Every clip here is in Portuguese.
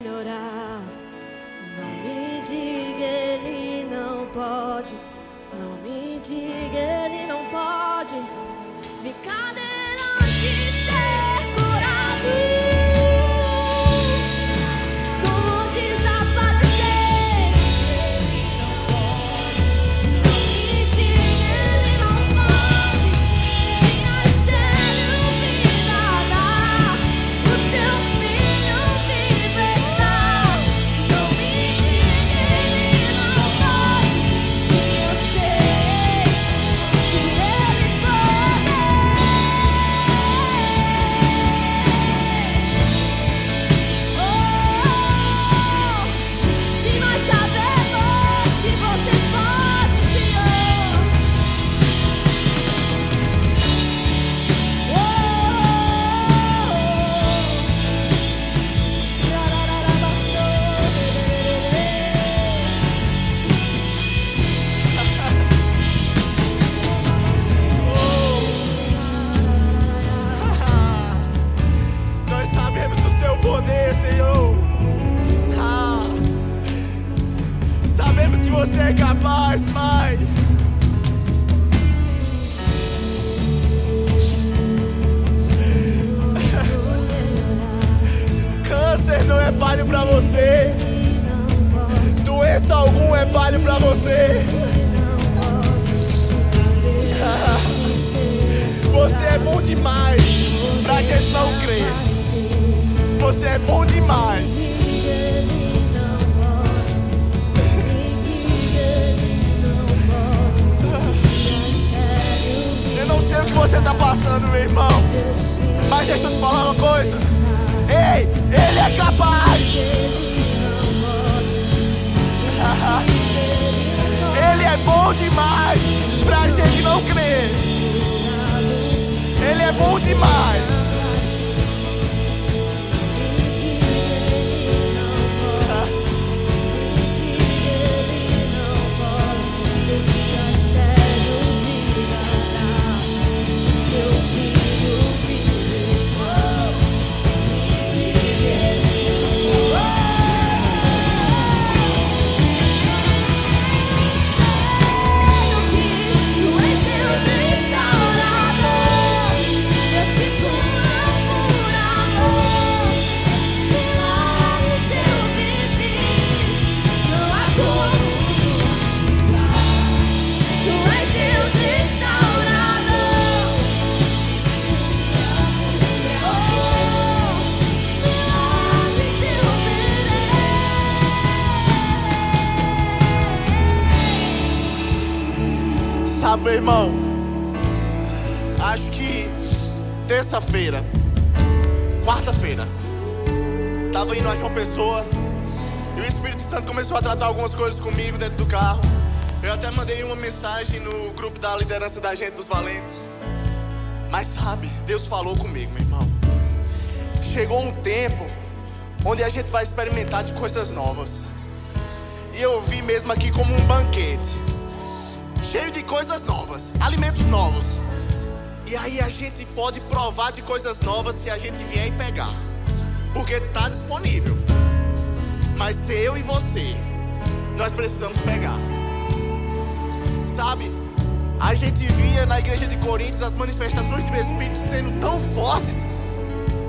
Não me diga ele não pode. Não me diga pra você. Doença algum é palho pra você. Você é bom demais pra gente não crer. Você é bom demais. Eu não sei o que você tá passando, meu irmão. Mas deixa eu te falar uma coisa. Ei, ele é capaz. Ele é bom demais pra gente não crer. Ele é bom demais. Meu irmão? Acho que terça-feira, quarta-feira, tava indo a João Pessoa e o Espírito Santo começou a tratar algumas coisas comigo dentro do carro. Eu até mandei uma mensagem no grupo da liderança da gente dos valentes. Mas sabe, Deus falou comigo, meu irmão. Chegou um tempo onde a gente vai experimentar de coisas novas. E eu vi mesmo aqui como um banquete cheio de coisas novas, alimentos novos. E aí a gente pode provar de coisas novas se a gente vier e pegar. Porque está disponível. Mas eu e você, nós precisamos pegar. Sabe? A gente via na igreja de Coríntios as manifestações do Espírito sendo tão fortes.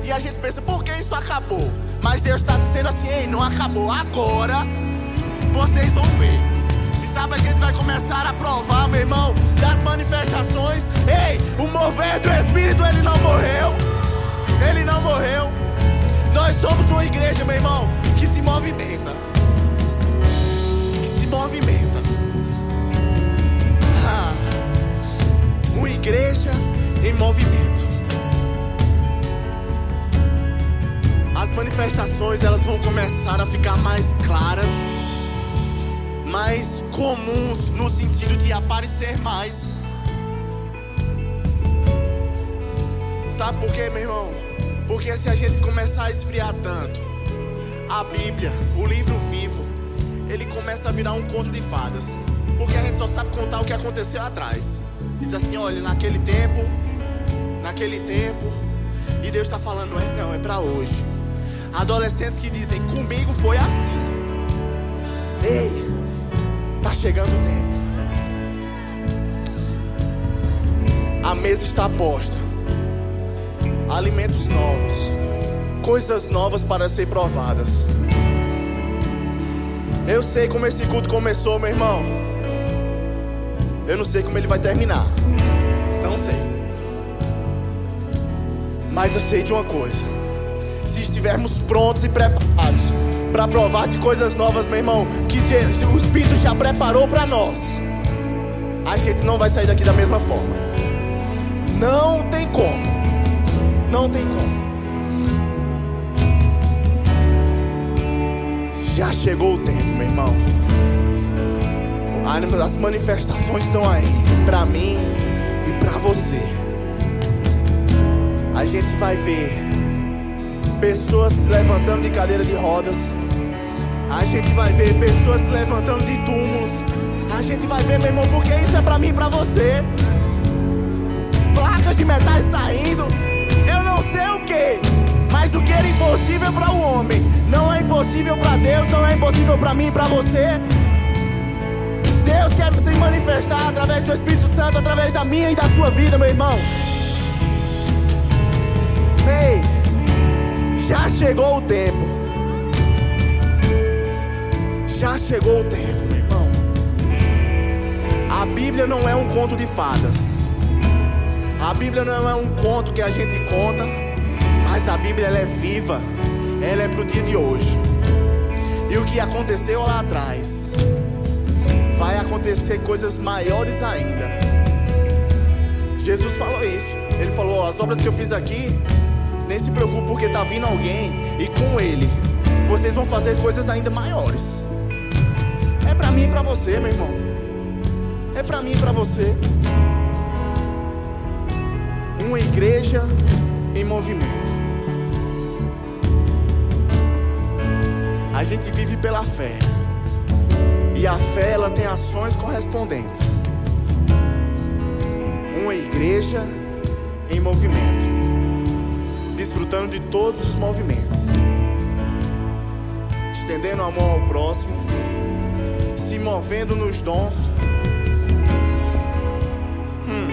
E a gente pensa, por que isso acabou? Mas Deus está dizendo assim, ei, não acabou. Agora vocês vão sabe, a gente vai começar a provar, meu irmão, das manifestações. Ei, o mover do Espírito, ele não morreu. Ele não morreu. Nós somos uma igreja, meu irmão, que se movimenta. Que se movimenta. Ah, uma igreja em movimento. As manifestações, elas vão começar a ficar mais claras mais comuns no sentido de aparecer mais. Sabe por quê, meu irmão? Porque se a gente começar a esfriar tanto, a Bíblia, o livro vivo, ele começa a virar um conto de fadas. Porque a gente só sabe contar o que aconteceu atrás. Diz assim, olha, naquele tempo, naquele tempo, e Deus está falando, é não, é para hoje. Adolescentes que dizem: Comigo foi assim. Ei, tá chegando o tempo. A mesa está posta. Alimentos novos, coisas novas para ser provadas. Eu sei como esse culto começou, meu irmão. Eu não sei como ele vai terminar. Não sei. Mas eu sei de uma coisa. Se estivermos prontos e preparados para provar de coisas novas, meu irmão, que o Espírito já preparou para nós, a gente não vai sair daqui da mesma forma. Não tem como. Não tem como. Já chegou o tempo, meu irmão. As manifestações estão aí para mim e para você. A gente vai ver pessoas se levantando de cadeira de rodas. A gente vai ver pessoas se levantando de túmulos. A gente vai ver, meu irmão, porque isso é para mim e para você. Placas de metais saindo. Eu não sei o que, mas o que era impossível para o homem não é impossível para Deus, não é impossível para mim e para você. Deus quer se manifestar através do Espírito Santo, através da minha e da sua vida, meu irmão. Ei, já chegou o tempo. Já chegou o tempo, meu irmão. A Bíblia não é um conto de fadas. A Bíblia não é um conto que a gente conta, mas a Bíblia ela é viva. Ela é para o dia de hoje. E o que aconteceu lá atrás vai acontecer coisas maiores ainda. Jesus falou isso. Ele falou: as obras que eu fiz aqui, nem se preocupe porque está vindo alguém e com ele vocês vão fazer coisas ainda maiores. Para mim e para você, meu irmão. É para mim e para você. Uma igreja em movimento. A gente vive pela fé. E a fé ela tem ações correspondentes. Uma igreja em movimento, desfrutando de todos os movimentos, estendendo a mão ao próximo, movendo nos dons. Hum.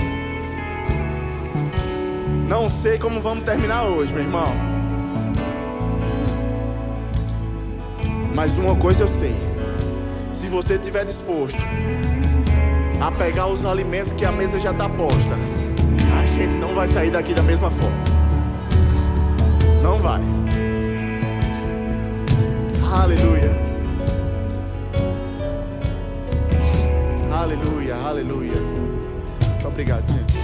Não sei como vamos terminar hoje, meu irmão. Mas uma coisa eu sei se você estiver disposto a pegar os alimentos que a mesa já está posta, a gente não vai sair daqui da mesma forma. Não vai. Aleluia. Aleluia, aleluia. Muito obrigado, gente.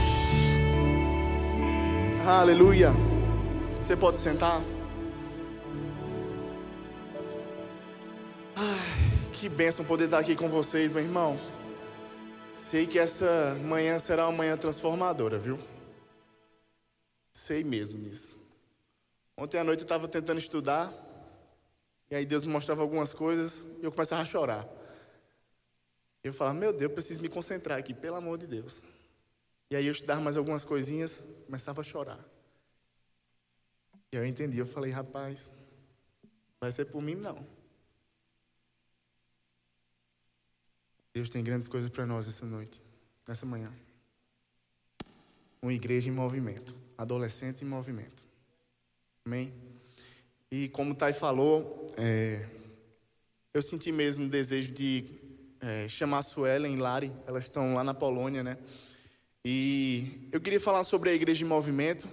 Aleluia. Você pode sentar? Que bênção poder estar aqui com vocês, meu irmão. Sei que essa manhã será uma manhã transformadora, viu? Sei mesmo nisso. Ontem à noite eu estava tentando estudar, e aí Deus me mostrava algumas coisas, e eu começava a chorar. Eu falava, meu Deus, eu preciso me concentrar aqui, pelo amor de Deus. E aí eu estudava mais algumas coisinhas, começava a chorar. E eu entendi, eu falei, rapaz, vai ser por mim não. Deus tem grandes coisas para nós essa noite, nessa manhã. Uma igreja em movimento, adolescentes em movimento. Amém? E como o Thay falou, é, eu senti mesmo o desejo de é, chamar Suelen e Lari, elas estão lá na Polônia, né? E eu queria falar sobre a igreja em movimento.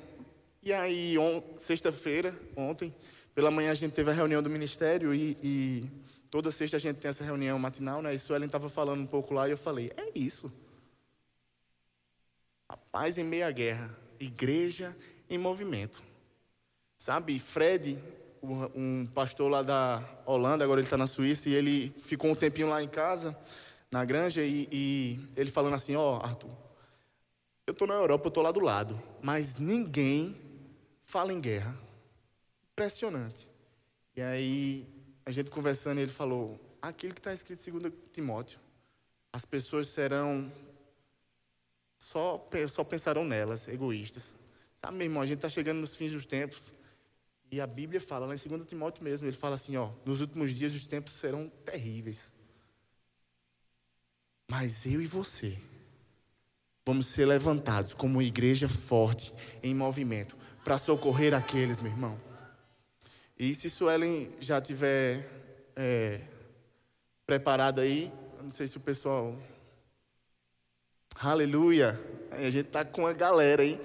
E aí, sexta-feira, ontem, pela manhã a gente teve a reunião do ministério e, e Toda sexta a gente tem essa reunião matinal, né? E Suelen estava falando um pouco lá e eu falei: é isso. A paz em meia guerra, igreja em movimento. Sabe, Fred, um pastor lá da Holanda, agora ele está na Suíça, e ele ficou um tempinho lá em casa, na granja, e, e ele falando assim: Ó, oh, Arthur, eu estou na Europa, eu estou lá do lado, mas ninguém fala em guerra. Impressionante. E aí a gente conversando, ele falou: aquilo que está escrito em 2 Timóteo, as pessoas serão só, só pensarão nelas, egoístas. Sabe, meu irmão, a gente está chegando nos fins dos tempos E a Bíblia fala, lá em 2 Timóteo mesmo, ele fala assim, ó, nos últimos dias os tempos serão terríveis. Mas eu e você vamos ser levantados como igreja forte, em movimento, para socorrer aqueles, meu irmão. E se Suelen já tiver é, preparado aí, não sei se o pessoal. Aleluia! A gente tá com a galera aí.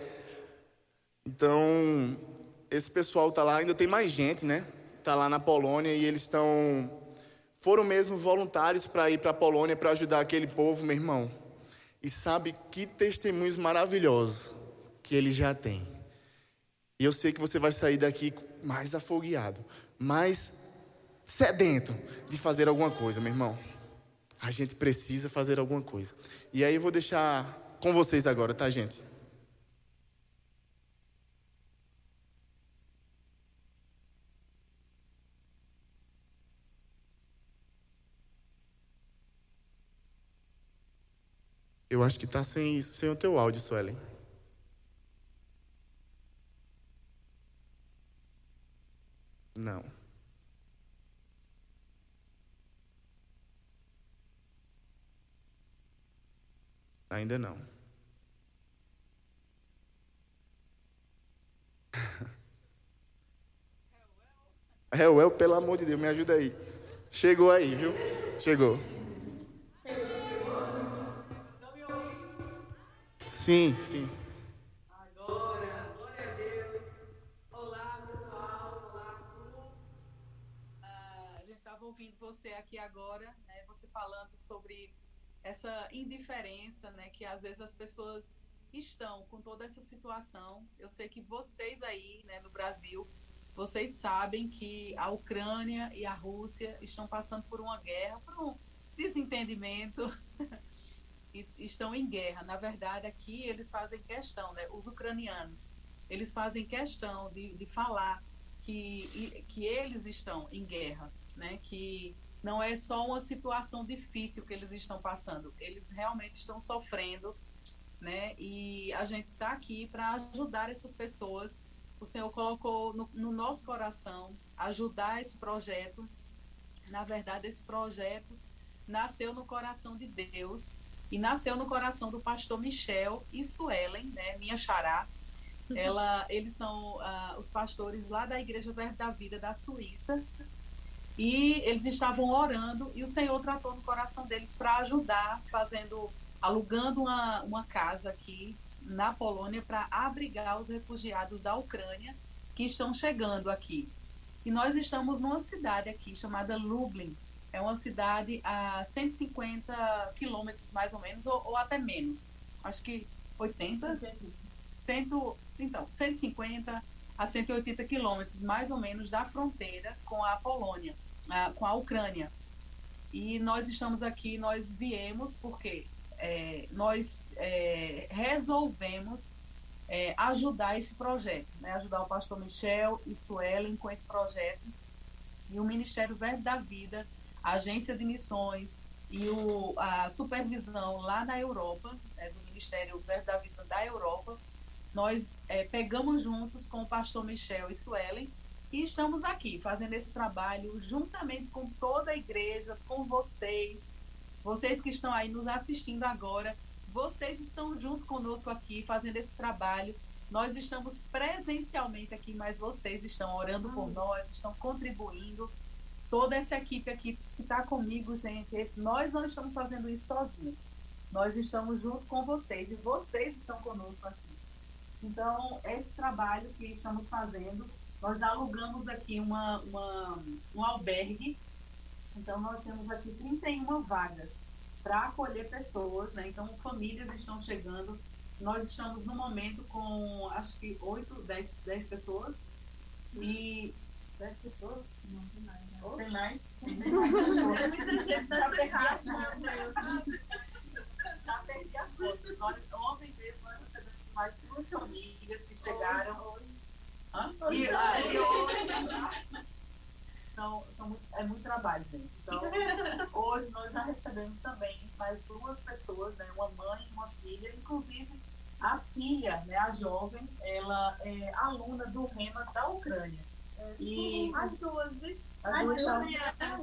Então, esse pessoal tá lá, ainda tem mais gente, né? Tá lá na Polônia e eles estão foram mesmo voluntários para ir para a Polônia para ajudar aquele povo, meu irmão. E sabe que testemunhos maravilhosos que ele já tem. E eu sei que você vai sair daqui mais afogueado, mais sedento de fazer alguma coisa, meu irmão. A gente precisa fazer alguma coisa. E aí eu vou deixar com vocês agora, tá, gente? Eu acho que está sem, sem o teu áudio, Suelen. Não. Ainda não. Reuel, pelo amor de Deus, me ajuda aí. Chegou aí, viu? Chegou. Sim, sim. Agora, glória a Deus. Olá, pessoal. Olá, Cru. Ah, a gente estava ouvindo você aqui agora, né, você falando sobre essa indiferença, né, que às vezes as pessoas estão com toda essa situação. Eu sei que vocês aí, né, no Brasil, vocês sabem que a Ucrânia e a Rússia estão passando por uma guerra, por um desentendimento. e estão em guerra. Na verdade, aqui eles fazem questão, né? os ucranianos, eles fazem questão de, de falar que, que eles estão em guerra, né? que não é só uma situação difícil que eles estão passando, eles realmente estão sofrendo, né? E a gente está aqui para ajudar essas pessoas. O Senhor colocou no, no nosso coração ajudar esse projeto. Na verdade, esse projeto nasceu no coração de Deus e nasceu no coração do pastor Michel e Suelen, né, minha xará. Ela, eles são uh, os pastores lá da Igreja Verde da Vida da Suíça. E eles estavam orando e o Senhor tratou no coração deles para ajudar, fazendo, alugando uma, uma casa aqui na Polônia para abrigar os refugiados da Ucrânia que estão chegando aqui. E nós estamos numa cidade aqui chamada Lublin, é uma cidade a 150 quilômetros, mais ou menos, ou, ou, até menos. Acho que 80? 100, então, 150 a 180 quilômetros, mais ou menos, da fronteira com a Polônia, a, com a Ucrânia. E nós estamos aqui, nós viemos porque é, nós é, resolvemos é, ajudar esse projeto, né? ajudar o pastor Michel e Suelen com esse projeto. E o Ministério Verde da Vida a agência de missões e o, a supervisão lá na Europa, né, do Ministério Verde da Vida da Europa, nós é, pegamos juntos com o pastor Michel e Suelen e estamos aqui fazendo esse trabalho juntamente com toda a igreja, com vocês, vocês que estão aí nos assistindo agora, vocês estão junto conosco aqui fazendo esse trabalho. Nós estamos presencialmente aqui, mas vocês estão orando por nós, estão contribuindo toda essa equipe aqui que está comigo, gente, nós não estamos fazendo isso sozinhos. Nós estamos junto com vocês e vocês estão conosco aqui. Então, esse trabalho que estamos fazendo, nós alugamos aqui uma, uma, um albergue. Então, nós temos aqui 31 vagas para acolher pessoas, né? Então, famílias estão chegando. Nós estamos no momento com, acho que 8, 10, 10 pessoas. E 10 pessoas? Não, tem mais. Né? Tem mais? Tem mais pessoas. Já perdi as contas. Já perdi as contas. Ontem mesmo nós recebemos mais duas famílias que chegaram. E, ah, e hoje. São, são muito, é muito trabalho, gente. Então, hoje nós já recebemos também mais duas pessoas, né? Uma mãe e uma filha, inclusive a filha, né, a jovem, ela é aluna do REMA da Ucrânia. E As duas, duas são-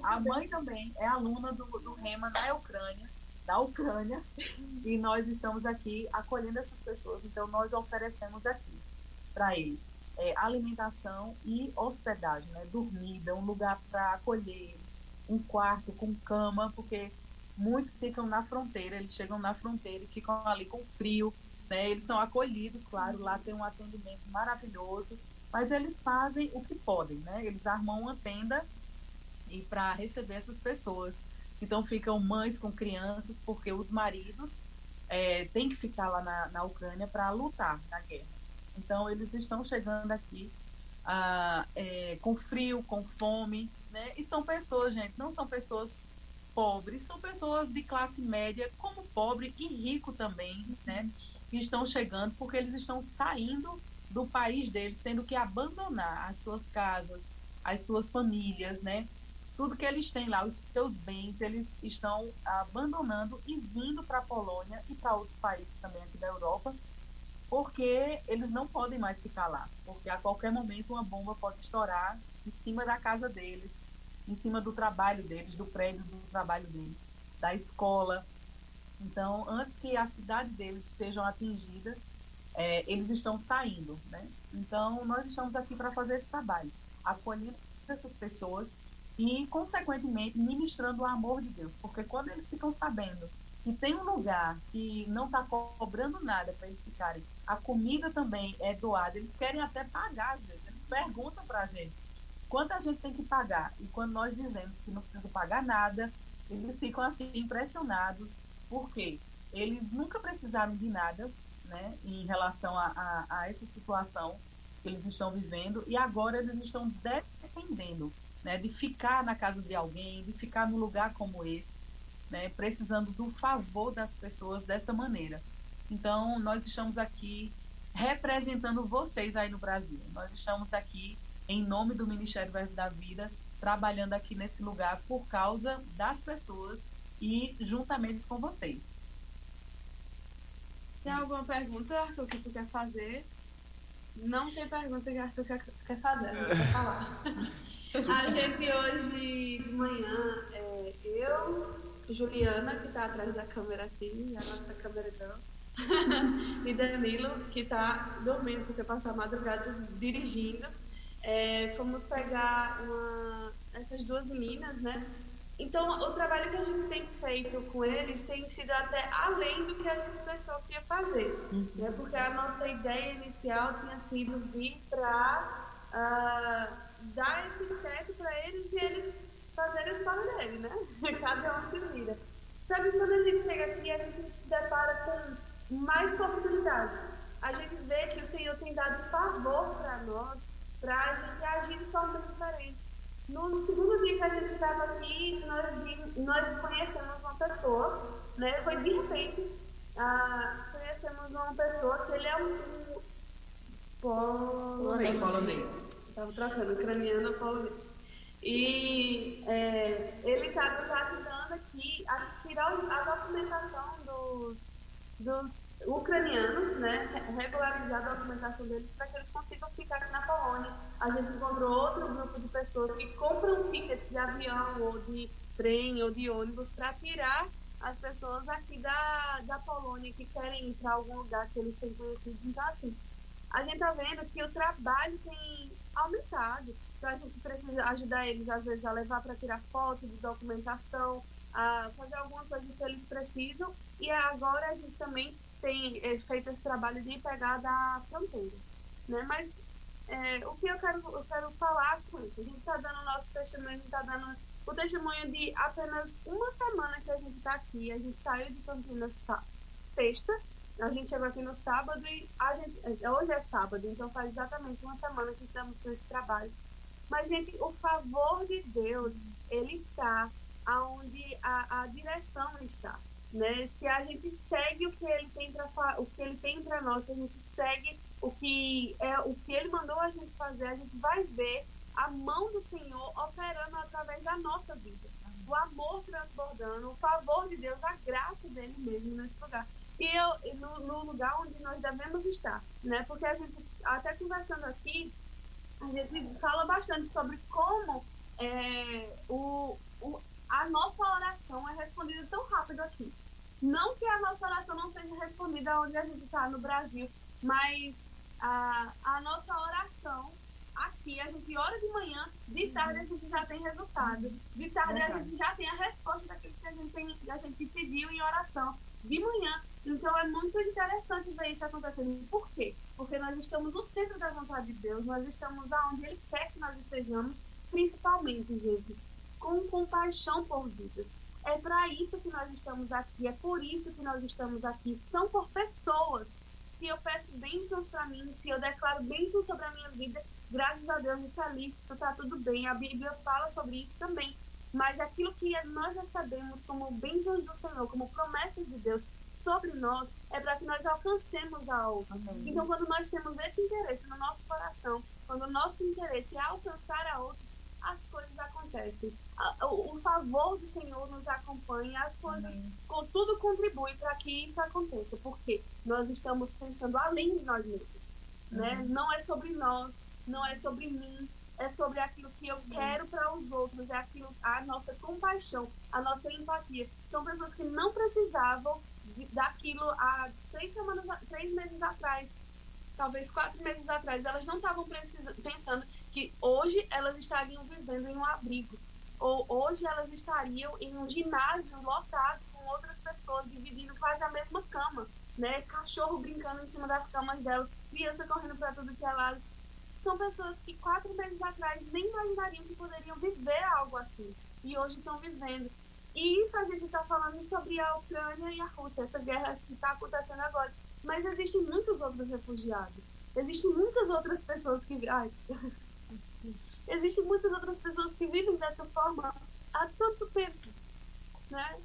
a mãe também é aluna do, do Rema na Ucrânia, da Ucrânia, e nós estamos aqui acolhendo essas pessoas. Então, nós oferecemos aqui para eles é, alimentação e hospedagem, né? dormida, um lugar para acolher eles, um quarto com cama, porque muitos ficam na fronteira, eles chegam na fronteira e ficam ali com frio, né? Eles são acolhidos, claro, lá tem um atendimento maravilhoso, mas eles fazem o que podem, né? Eles armam uma tenda e para receber essas pessoas. Então ficam mães com crianças, porque os maridos é, têm que ficar lá na, na Ucrânia para lutar na guerra. Então eles estão chegando aqui ah, é, com frio, com fome, né? E são pessoas, gente, não são pessoas pobres, são pessoas de classe média, como pobre e rico também, né? Que estão chegando porque eles estão saindo do país deles, tendo que abandonar as suas casas, as suas famílias, né? Tudo que eles têm lá, os seus bens, eles estão abandonando e vindo para a Polônia e para outros países também aqui da Europa, porque eles não podem mais ficar lá, porque a qualquer momento uma bomba pode estourar em cima da casa deles, em cima do trabalho deles, do prédio do trabalho deles, da escola. Então, antes que a cidade deles sejam atingida, é, eles estão saindo, né? Então, nós estamos aqui para fazer esse trabalho, acolhendo essas pessoas e, consequentemente, ministrando o amor de Deus, porque quando eles ficam sabendo que tem um lugar que não está cobrando nada para eles ficarem, a comida também é doada, eles querem até pagar, às vezes, eles perguntam para a gente quanto a gente tem que pagar, e quando nós dizemos que não precisa pagar nada, eles ficam assim impressionados, porque eles nunca precisaram de nada, né, em relação a, a, a essa situação que eles estão vivendo, e agora eles estão dependendo né, de ficar na casa de alguém, de ficar num lugar como esse, né, precisando do favor das pessoas dessa maneira. Então, nós estamos aqui representando vocês aí no Brasil. Nós estamos aqui em nome do Ministério Verbo da Vida, trabalhando aqui nesse lugar por causa das pessoas e juntamente com vocês. Tem alguma pergunta, Arthur, que tu quer fazer? Não tem pergunta que Arthur quer, quer fazer, não quer falar. A gente hoje de manhã, é, eu, Juliana, que está atrás da câmera aqui, a nossa câmera e Danilo, que está dormindo porque passou a madrugada dirigindo, é, fomos pegar uma, essas duas meninas, né? Então, o trabalho que a gente tem feito com eles tem sido até além do que a gente pensou que ia fazer. Né? Porque a nossa ideia inicial tinha sido vir para dar esse teto para eles e eles fazerem a história dele, né? Cada um se vira. Sabe, quando a gente chega aqui, a gente se depara com mais possibilidades. A gente vê que o Senhor tem dado favor para nós, para a gente agir de forma diferente. No segundo dia que a gente estava aqui, nós, nós conhecemos uma pessoa, né? Foi de repente, ah, conhecemos uma pessoa que ele é um, um polonês. polonês. Estava trocando, ucraniano polonês. E é, ele está nos ajudando aqui a tirar a documentação dos, dos ucranianos, né? Regularizar a documentação deles para que eles consigam ficar aqui na Polônia. A gente encontrou outro grupo de pessoas que compram tickets de avião ou de trem ou de ônibus para tirar as pessoas aqui da, da Polônia que querem ir para algum lugar que eles têm conhecido. Então, assim, a gente está vendo que o trabalho tem aumentado. Então a gente precisa ajudar eles, às vezes, a levar para tirar foto de documentação, a fazer alguma coisa que eles precisam. E agora a gente também tem feito esse trabalho de pegar da fronteira. Né? Mas é, o que eu quero, eu quero falar com isso? A gente está dando o nosso testemunho, a gente está dando o testemunho de apenas uma semana que a gente está aqui. A gente saiu de Campinas sexta, a gente chegou aqui no sábado e gente, hoje é sábado, então faz exatamente uma semana que estamos com esse trabalho. Mas, gente, o favor de Deus, ele está aonde a, a direção está. Né? Se a gente segue o que ele tem para o que ele tem para nós, se a gente segue o que é o que ele mandou a gente fazer, a gente vai ver a mão do Senhor operando através da nossa vida. O amor transbordando, o favor de Deus, a graça dele mesmo nesse lugar. E eu, no, no lugar onde nós devemos estar, né? Porque a gente, até conversando aqui, a gente fala bastante sobre como é, o, o, a nossa oração é respondida tão rápido aqui. Não que a nossa oração não seja respondida onde a gente está, no Brasil, mas a, a nossa oração aqui, a gente ora de manhã, de tarde a gente já tem resultado. De tarde a gente já tem a resposta daquilo que a gente, tem, a gente pediu em oração de manhã. Então é muito interessante ver isso acontecendo. Por quê? Porque nós estamos no centro da vontade de Deus, nós estamos aonde Ele quer que nós estejamos, principalmente, gente, com compaixão por vidas. É para isso que nós estamos aqui, é por isso que nós estamos aqui. São por pessoas. Se eu peço bênçãos para mim, se eu declaro bênçãos sobre a minha vida, graças a Deus isso é lícito, tá tudo bem. A Bíblia fala sobre isso também. Mas aquilo que nós recebemos como bênçãos do Senhor, como promessas de Deus sobre nós, é para que nós alcancemos a outros. Então, quando nós temos esse interesse no nosso coração, quando o nosso interesse é alcançar a outros, as coisas acontecem. O, favor do Senhor nos acompanha, as coisas, com, tudo contribui para que isso aconteça, porque nós estamos pensando além de nós mesmos. Né? Não é sobre nós, não é sobre mim, é sobre aquilo que eu quero para os outros, é aquilo, a nossa compaixão, a nossa empatia. São pessoas que não precisavam daquilo há três semanas, três meses atrás, talvez quatro meses atrás, elas não estavam pensando que hoje elas estariam vivendo em um abrigo, ou hoje elas estariam em um ginásio lotado com outras pessoas dividindo quase a mesma cama, né? Cachorro brincando em cima das camas dela, criança correndo para tudo que é lado. São pessoas que quatro meses atrás nem imaginariam que poderiam viver algo assim e hoje estão vivendo. E isso a gente está falando sobre a Ucrânia e a Rússia, essa guerra que está acontecendo agora. Mas existem muitos outros refugiados. Existem muitas outras pessoas que. Ai. Existem muitas outras pessoas que vivem dessa forma há tanto tempo. Né?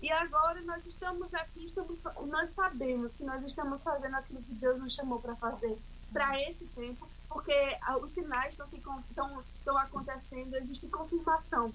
E agora nós estamos aqui, estamos, nós sabemos que nós estamos fazendo aquilo que Deus nos chamou para fazer para esse tempo, porque os sinais estão, se, estão, estão acontecendo, existe confirmação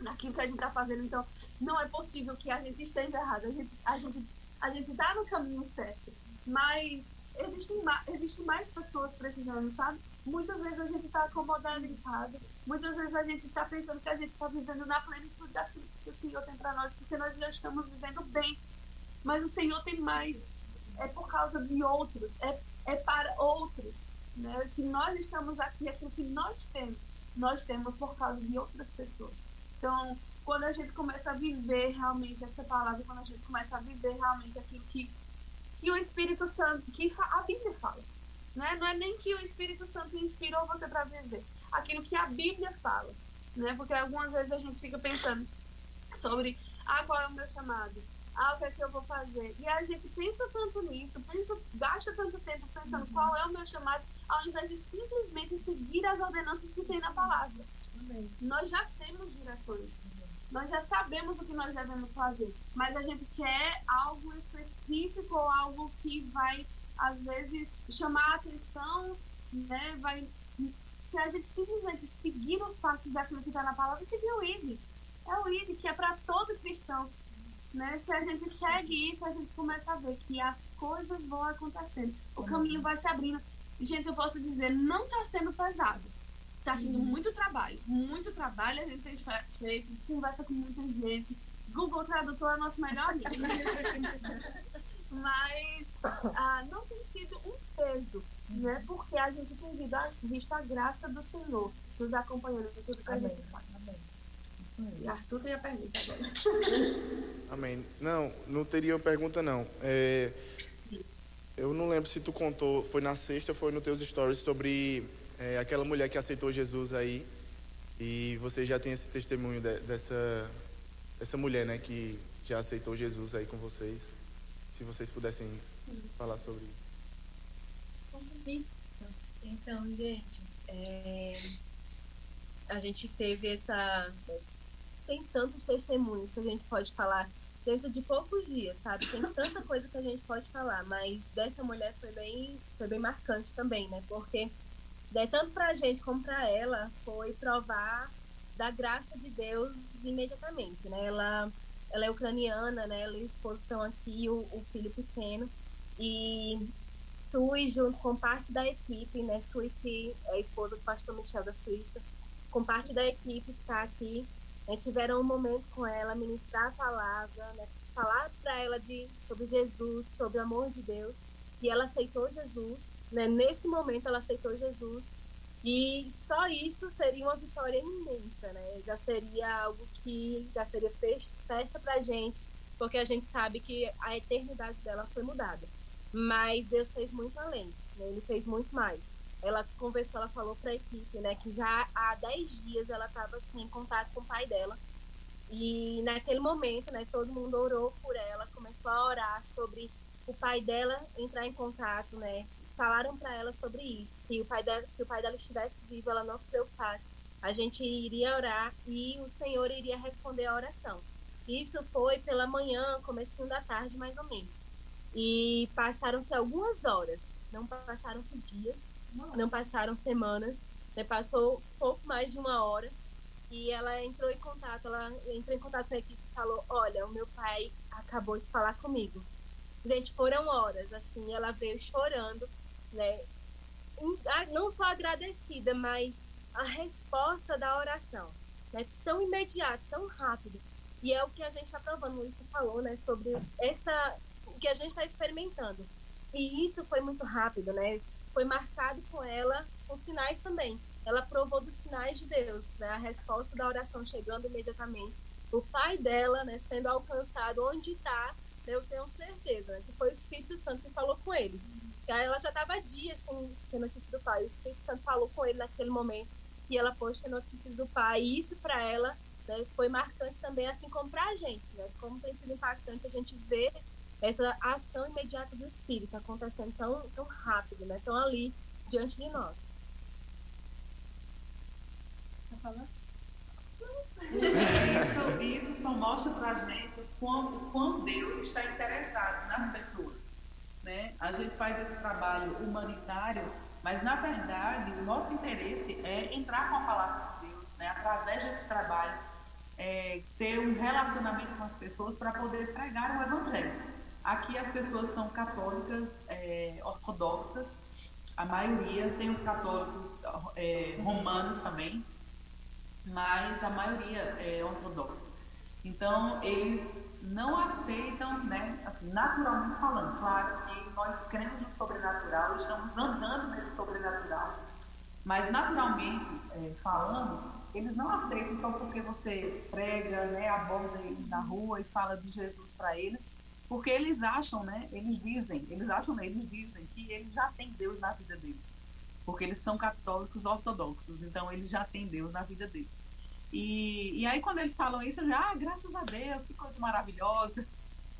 naquilo que a gente está fazendo. Então, não é possível que a gente esteja errado. A gente a gente a gente está no caminho certo, mas existem existe mais pessoas precisando, sabe? Muitas vezes a gente está acomodado em casa, muitas vezes a gente está pensando que a gente está vivendo na plenitude daquilo que o Senhor tem para nós, porque nós já estamos vivendo bem. Mas o Senhor tem mais. É por causa de outros, é, é para outros. Né? Que nós estamos aqui, aquilo que nós temos, nós temos por causa de outras pessoas. Então, quando a gente começa a viver realmente essa palavra, quando a gente começa a viver realmente aquilo que, que o Espírito Santo, que a Bíblia fala, né? não é nem que o Espírito Santo inspirou você para viver, aquilo que a Bíblia fala, né? porque algumas vezes a gente fica pensando sobre ah, qual é o meu chamado, ah, o que é que eu vou fazer, e a gente pensa tanto nisso, pensa, gasta tanto tempo pensando uhum. qual é o meu chamado, ao invés de simplesmente seguir as ordenanças que tem na palavra. Nós já temos direções. Nós já sabemos o que nós devemos fazer. Mas a gente quer algo específico ou algo que vai, às vezes, chamar a atenção, né? Vai, se a gente simplesmente seguir os passos daquilo que está na palavra, seguir o ID. É o ID que é para todo cristão. Né? Se a gente segue isso, a gente começa a ver que as coisas vão acontecendo. O caminho vai se abrindo. Gente, eu posso dizer, não está sendo pesado Tá sendo uhum. muito trabalho, muito trabalho. A gente tem feito, conversa com muita gente. Google Tradutor é nosso melhor amigo. Mas ah, não tem sido um peso, né? Porque a gente tem visto a, visto a graça do Senhor nos acompanhando em tudo que a gente faz. Amém. Isso aí. Arthur tem a pergunta agora. Amém. Não, não teria pergunta não. É, eu não lembro se tu contou, foi na sexta ou foi nos teus stories sobre é, aquela mulher que aceitou Jesus aí, e você já tem esse testemunho de, dessa, dessa mulher, né, que já aceitou Jesus aí com vocês. Se vocês pudessem falar sobre isso. Então, gente, é, a gente teve essa. Tem tantos testemunhos que a gente pode falar dentro de poucos dias, sabe? Tem tanta coisa que a gente pode falar, mas dessa mulher foi bem, foi bem marcante também, né? Porque Daí, tanto para a gente como para ela, foi provar da graça de Deus imediatamente, né? Ela, ela é ucraniana, né? Ela e o esposo estão aqui, o, o filho pequeno. E Sui, junto com parte da equipe, né? Sui, que é esposa do pastor Michel da Suíça, com parte da equipe que está aqui, né, tiveram um momento com ela, ministrar a palavra, né, falar para ela de, sobre Jesus, sobre o amor de Deus, e ela aceitou Jesus, né, nesse momento ela aceitou Jesus, e só isso seria uma vitória imensa, né, já seria algo que já seria festa para gente, porque a gente sabe que a eternidade dela foi mudada. Mas Deus fez muito além, né, ele fez muito mais. Ela conversou, ela falou para a equipe, né, que já há 10 dias ela estava assim, em contato com o pai dela. E naquele momento, né, todo mundo orou por ela, começou a orar sobre o pai dela entrar em contato, né? Falaram para ela sobre isso, que o pai dela, se o pai dela estivesse vivo, ela não se preocupasse. A gente iria orar e o Senhor iria responder a oração. Isso foi pela manhã, comecinho da tarde, mais ou menos. E passaram-se algumas horas, não passaram-se dias, não passaram semanas, né, passou pouco mais de uma hora e ela entrou em contato, ela entrou em contato com a equipe e falou, olha, o meu pai acabou de falar comigo. Gente, foram horas, assim, ela veio chorando, né, não só agradecida, mas a resposta da oração, né, tão imediata, tão rápido. E é o que a gente está provando, o Luiz falou, né, sobre essa, o que a gente está experimentando. E isso foi muito rápido, né? foi marcado com ela com sinais também. Ela provou dos sinais de Deus, né? a resposta da oração chegando imediatamente. O pai dela, né, sendo alcançado onde está, eu tenho certeza, né, que foi o Espírito Santo que falou com ele. Ela já estava dias sem, sem notícia do pai. O Espírito Santo falou com ele naquele momento e ela pôde ter notícias do pai. E isso para ela né, foi marcante também, assim como para a gente. Né? Como tem sido impactante a gente ver essa ação imediata do Espírito acontecendo tão, tão rápido, né? tão ali diante de nós. Quer falar? Isso, isso só mostra para a gente quão, quão Deus está interessado nas pessoas. Né? A gente faz esse trabalho humanitário, mas na verdade o nosso interesse é entrar com a palavra de Deus, né? através desse trabalho, é, ter um relacionamento com as pessoas para poder pregar o Evangelho. Aqui as pessoas são católicas é, ortodoxas, a maioria, tem os católicos é, romanos também, mas a maioria é ortodoxa. Então, eles não aceitam, né, assim, naturalmente falando, claro que nós cremos no sobrenatural, estamos andando nesse sobrenatural, mas naturalmente é, falando, eles não aceitam só porque você prega, né, aborda na rua e fala de Jesus para eles, porque eles acham, né? Eles dizem, eles acham, né? Eles dizem que eles já têm Deus na vida deles. Porque eles são católicos ortodoxos, então eles já têm Deus na vida deles. E, e aí quando eles falam isso, eu já, ah, graças a Deus, que coisa maravilhosa.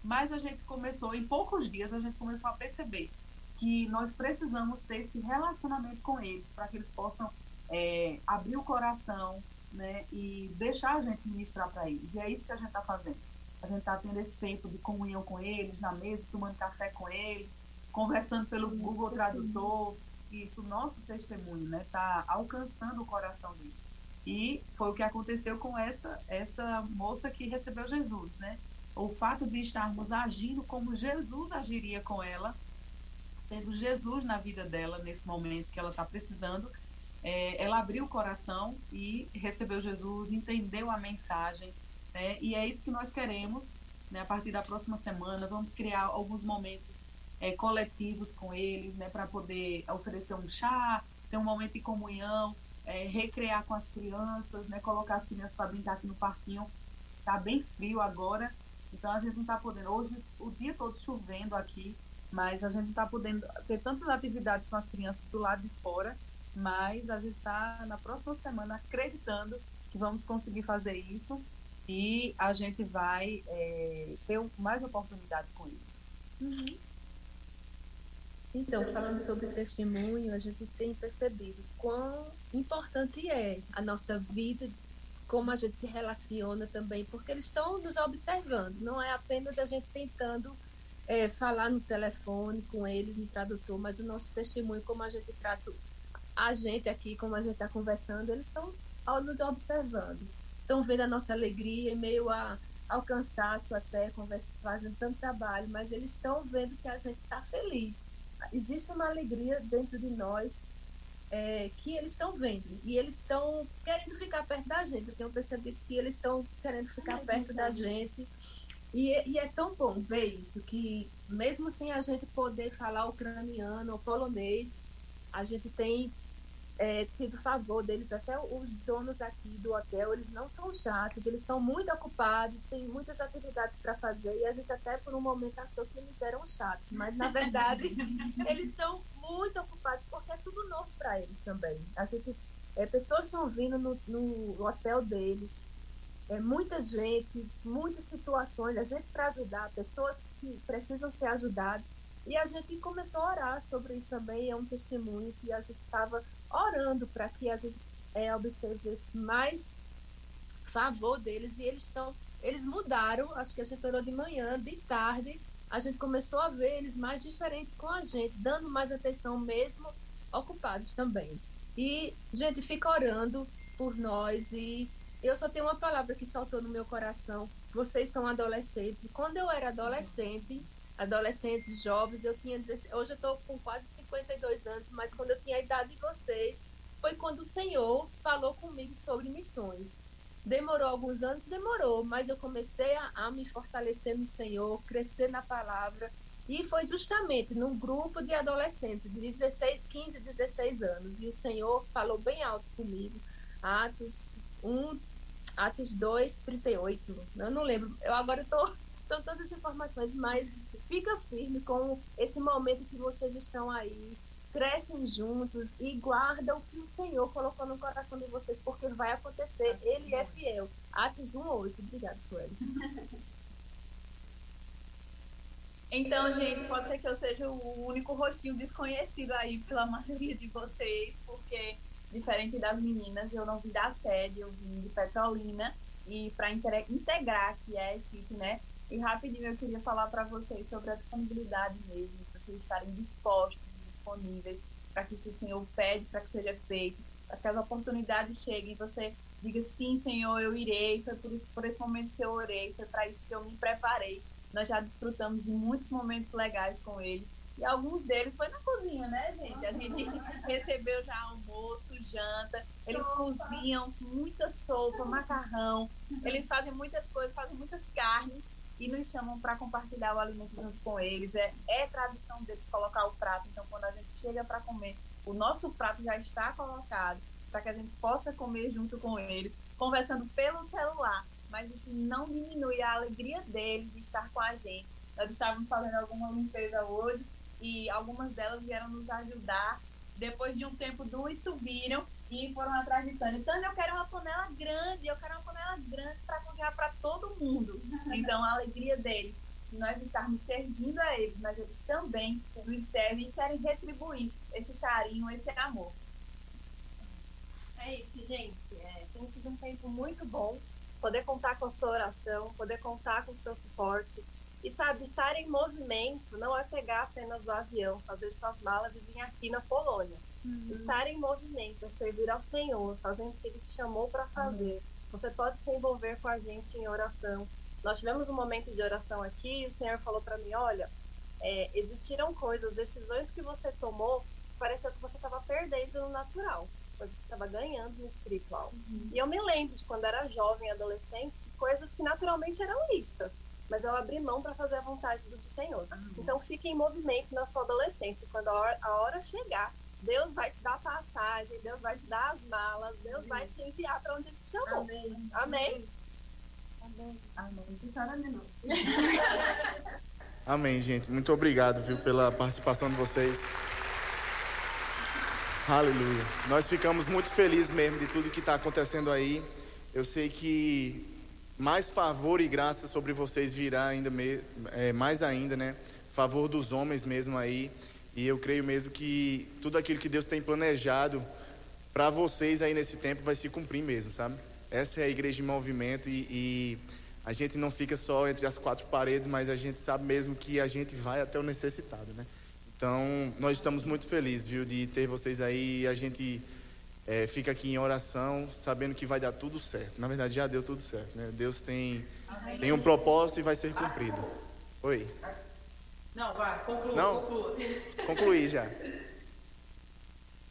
Mas a gente começou, em poucos dias, a gente começou a perceber que nós precisamos ter esse relacionamento com eles para que eles possam é, abrir o coração né, e deixar a gente ministrar para eles. E é isso que a gente está fazendo a gente está tendo esse tempo de comunhão com eles, na mesa, tomando café com eles, conversando pelo isso, Google Tradutor. Isso, nosso testemunho, né, está alcançando o coração deles. E foi o que aconteceu com essa essa moça que recebeu Jesus, né? O fato de estarmos agindo como Jesus agiria com ela, tendo Jesus na vida dela nesse momento que ela está precisando, é, ela abriu o coração e recebeu Jesus, entendeu a mensagem, né? E é isso que nós queremos. Né? A partir da próxima semana, vamos criar alguns momentos é, coletivos com eles, né? para poder oferecer um chá, ter um momento de comunhão, é, recrear com as crianças, né? colocar as crianças para brincar aqui no parquinho. Está bem frio agora, então a gente não está podendo. Hoje, o dia todo chovendo aqui, mas a gente está podendo ter tantas atividades com as crianças do lado de fora. Mas a gente está na próxima semana acreditando que vamos conseguir fazer isso e a gente vai é, ter mais oportunidade com eles. Uhum. Então, falando sobre testemunho, a gente tem percebido quão importante é a nossa vida, como a gente se relaciona também, porque eles estão nos observando, não é apenas a gente tentando é, falar no telefone com eles, no tradutor, mas o nosso testemunho, como a gente trata a gente aqui, como a gente está conversando, eles estão nos observando estão vendo a nossa alegria em meio a, ao cansaço até, fazendo tanto trabalho, mas eles estão vendo que a gente está feliz. existe uma alegria dentro de nós é, que eles estão vendo e eles estão querendo ficar perto da gente. Eu tenho percebido que eles estão querendo ficar perto da gente. E, e, é tão bom ver isso, que mesmo sem a gente poder falar ucraniano ou polonês, a gente tem é, tido favor deles, até os donos aqui do hotel, eles não são chatos, eles são muito ocupados, têm muitas atividades para fazer, e a gente até por um momento achou que eles eram chatos, mas na verdade eles estão muito ocupados porque é tudo novo para eles também. A gente, é, pessoas estão vindo no, no hotel deles, é, muita gente, muitas situações, a gente para ajudar, pessoas que precisam ser ajudadas, e a gente começou a orar sobre isso também, é um testemunho que a gente estava orando para que a gente é, obtivesse mais favor deles. E eles estão eles mudaram acho que a gente orou de manhã de tarde a gente começou a ver eles mais diferentes com a gente dando mais atenção mesmo ocupados também. E gente fica orando por nós. E eu só tenho uma palavra que saltou no meu coração. Vocês são adolescentes. E quando eu era adolescente adolescentes, jovens. Eu tinha 16, hoje eu estou com quase 52 anos, mas quando eu tinha a idade de vocês, foi quando o Senhor falou comigo sobre missões. Demorou alguns anos, demorou, mas eu comecei a, a me fortalecer no Senhor, crescer na palavra. E foi justamente num grupo de adolescentes de 16, 15, 16 anos. E o Senhor falou bem alto comigo. Atos 1, Atos 2, 38. Eu não lembro. Eu agora estou então, todas as informações, mas fica firme com esse momento que vocês estão aí, crescem juntos e guardam o que o Senhor colocou no coração de vocês, porque vai acontecer. Ele é fiel. Atos 1,8. Obrigada, Sueli. Então, gente, pode ser que eu seja o único rostinho desconhecido aí pela maioria de vocês, porque, diferente das meninas, eu não vim da sede, eu vim de Petrolina, e para integrar aqui a equipe, né, e rapidinho eu queria falar para vocês sobre a disponibilidade mesmo, para vocês estarem dispostos, disponíveis, para que o Senhor pede para que seja feito, para que as oportunidades cheguem e você diga sim, Senhor, eu irei, foi por, isso, por esse momento que eu orei, foi para isso que eu me preparei. Nós já desfrutamos de muitos momentos legais com ele. E alguns deles foi na cozinha, né, gente? A gente recebeu já almoço, janta. Eles sopa. cozinham muita sopa, macarrão. Eles fazem muitas coisas, fazem muitas carnes e nos chamam para compartilhar o alimento junto com eles. É, é tradição deles colocar o prato. Então, quando a gente chega para comer, o nosso prato já está colocado para que a gente possa comer junto com eles, conversando pelo celular. Mas isso não diminui a alegria deles de estar com a gente. Nós estávamos fazendo alguma limpeza hoje e algumas delas vieram nos ajudar. Depois de um tempo, duas subiram e foram atrás de Tânia. Tânia, eu quero uma panela grande, eu quero uma panela grande para cozinhar para todo mundo. Então, a alegria deles, de nós estarmos servindo a eles, mas eles também nos servem e querem retribuir esse carinho, esse amor. É isso, gente. É, tem sido um tempo muito bom poder contar com a sua oração, poder contar com o seu suporte. E sabe, estar em movimento não é pegar apenas o avião, fazer suas malas e vir aqui na Polônia Uhum. Estar em movimento, é servir ao Senhor, fazendo o que Ele te chamou para fazer. Uhum. Você pode se envolver com a gente em oração. Nós tivemos um momento de oração aqui e o Senhor falou para mim: olha, é, existiram coisas, decisões que você tomou, pareceu que você estava perdendo no natural, mas você estava ganhando no espiritual. Uhum. E eu me lembro de quando era jovem, adolescente, de coisas que naturalmente eram listas mas eu abri mão para fazer a vontade do Senhor. Uhum. Então fique em movimento na sua adolescência. Quando a hora, a hora chegar, Deus vai te dar passagem, Deus vai te dar as malas, Deus Amém. vai te enviar para onde Ele te chamou. Amém. Amém. Amém. Amém. Amém, gente. Muito obrigado, viu, pela participação de vocês. Aleluia. Nós ficamos muito felizes mesmo de tudo que está acontecendo aí. Eu sei que mais favor e graça sobre vocês virá ainda é, mais ainda, né? Favor dos homens mesmo aí. E eu creio mesmo que tudo aquilo que Deus tem planejado para vocês aí nesse tempo vai se cumprir mesmo, sabe? Essa é a igreja em movimento e, e, a gente não fica só entre as quatro paredes, mas a gente sabe mesmo que a gente vai até o necessitado, né? Então, nós estamos muito felizes, viu, de ter vocês aí a gente é, fica aqui em oração, sabendo que vai dar tudo certo. Na verdade, já deu tudo certo, né? Deus tem, tem um propósito e vai ser cumprido. Oi. Não, vai, conclua, Não? conclua. Concluí já.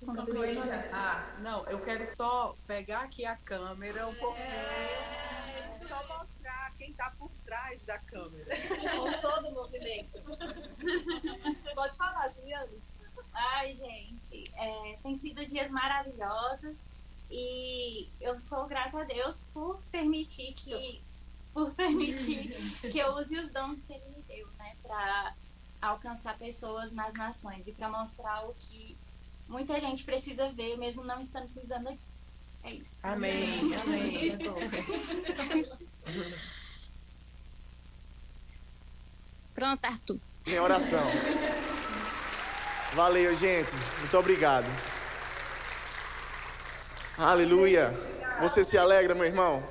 Conclui já. Ah, não, eu quero só pegar aqui a câmera um pouquinho. e Só mostrar quem tá por trás da câmera. Com todo o movimento. Pode falar, Juliana. Ai, gente, é, tem sido dias maravilhosos e eu sou grata a Deus por permitir que por permitir que eu use os dons que Ele me deu, né, para alcançar pessoas nas nações e para mostrar o que muita gente precisa ver, mesmo não estando pisando aqui. É isso. Amém, amém. Pronto, Arthur. Em oração. Valeu, gente. Muito obrigado. Aleluia. Você se alegra, meu irmão?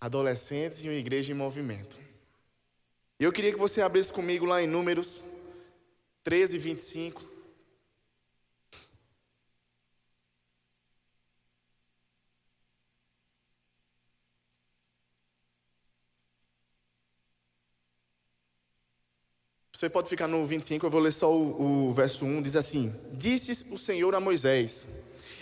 Adolescentes e uma igreja em movimento. Eu queria que você abrisse comigo lá em Números 13, 25. Você pode ficar no 25, eu vou ler só o, o verso 1, diz assim: Disse o Senhor a Moisés: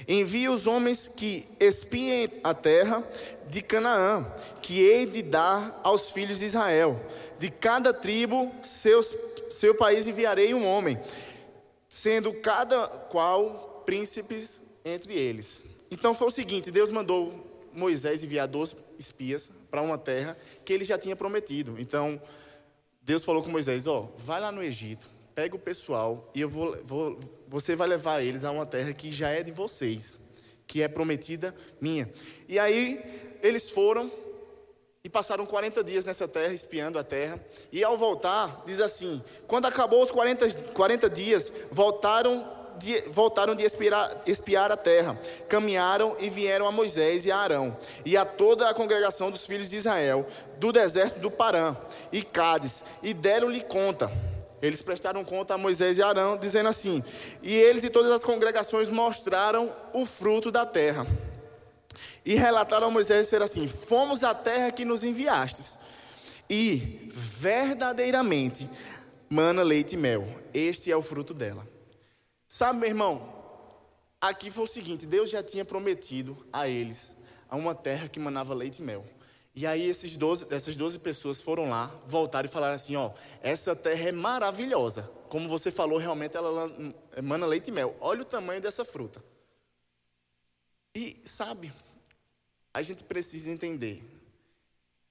Envie os homens que espiem a terra de Canaã, que hei de dar aos filhos de Israel. De cada tribo, seus, seu país enviarei um homem, sendo cada qual príncipes entre eles. Então foi o seguinte: Deus mandou Moisés enviar 12 espias para uma terra que ele já tinha prometido. Então Deus falou com Moisés: Ó, vai lá no Egito, pega o pessoal e eu vou, vou, você vai levar eles a uma terra que já é de vocês, que é prometida minha. E aí eles foram e passaram 40 dias nessa terra, espiando a terra. E ao voltar, diz assim: quando acabou os 40, 40 dias, voltaram de, voltaram de espiar, espiar a terra, caminharam e vieram a Moisés e a Arão, e a toda a congregação dos filhos de Israel, do deserto do Parã e Cádiz, e deram-lhe conta. Eles prestaram conta a Moisés e Arão, dizendo assim: E eles e todas as congregações mostraram o fruto da terra. E relataram a Moisés ser assim: Fomos à terra que nos enviastes, e verdadeiramente mana leite e mel. Este é o fruto dela. Sabe, meu irmão, aqui foi o seguinte: Deus já tinha prometido a eles uma terra que manava leite e mel. E aí esses 12, essas 12 pessoas foram lá, voltaram e falaram assim: ó, essa terra é maravilhosa. Como você falou, realmente ela mana leite e mel. Olha o tamanho dessa fruta. E sabe, a gente precisa entender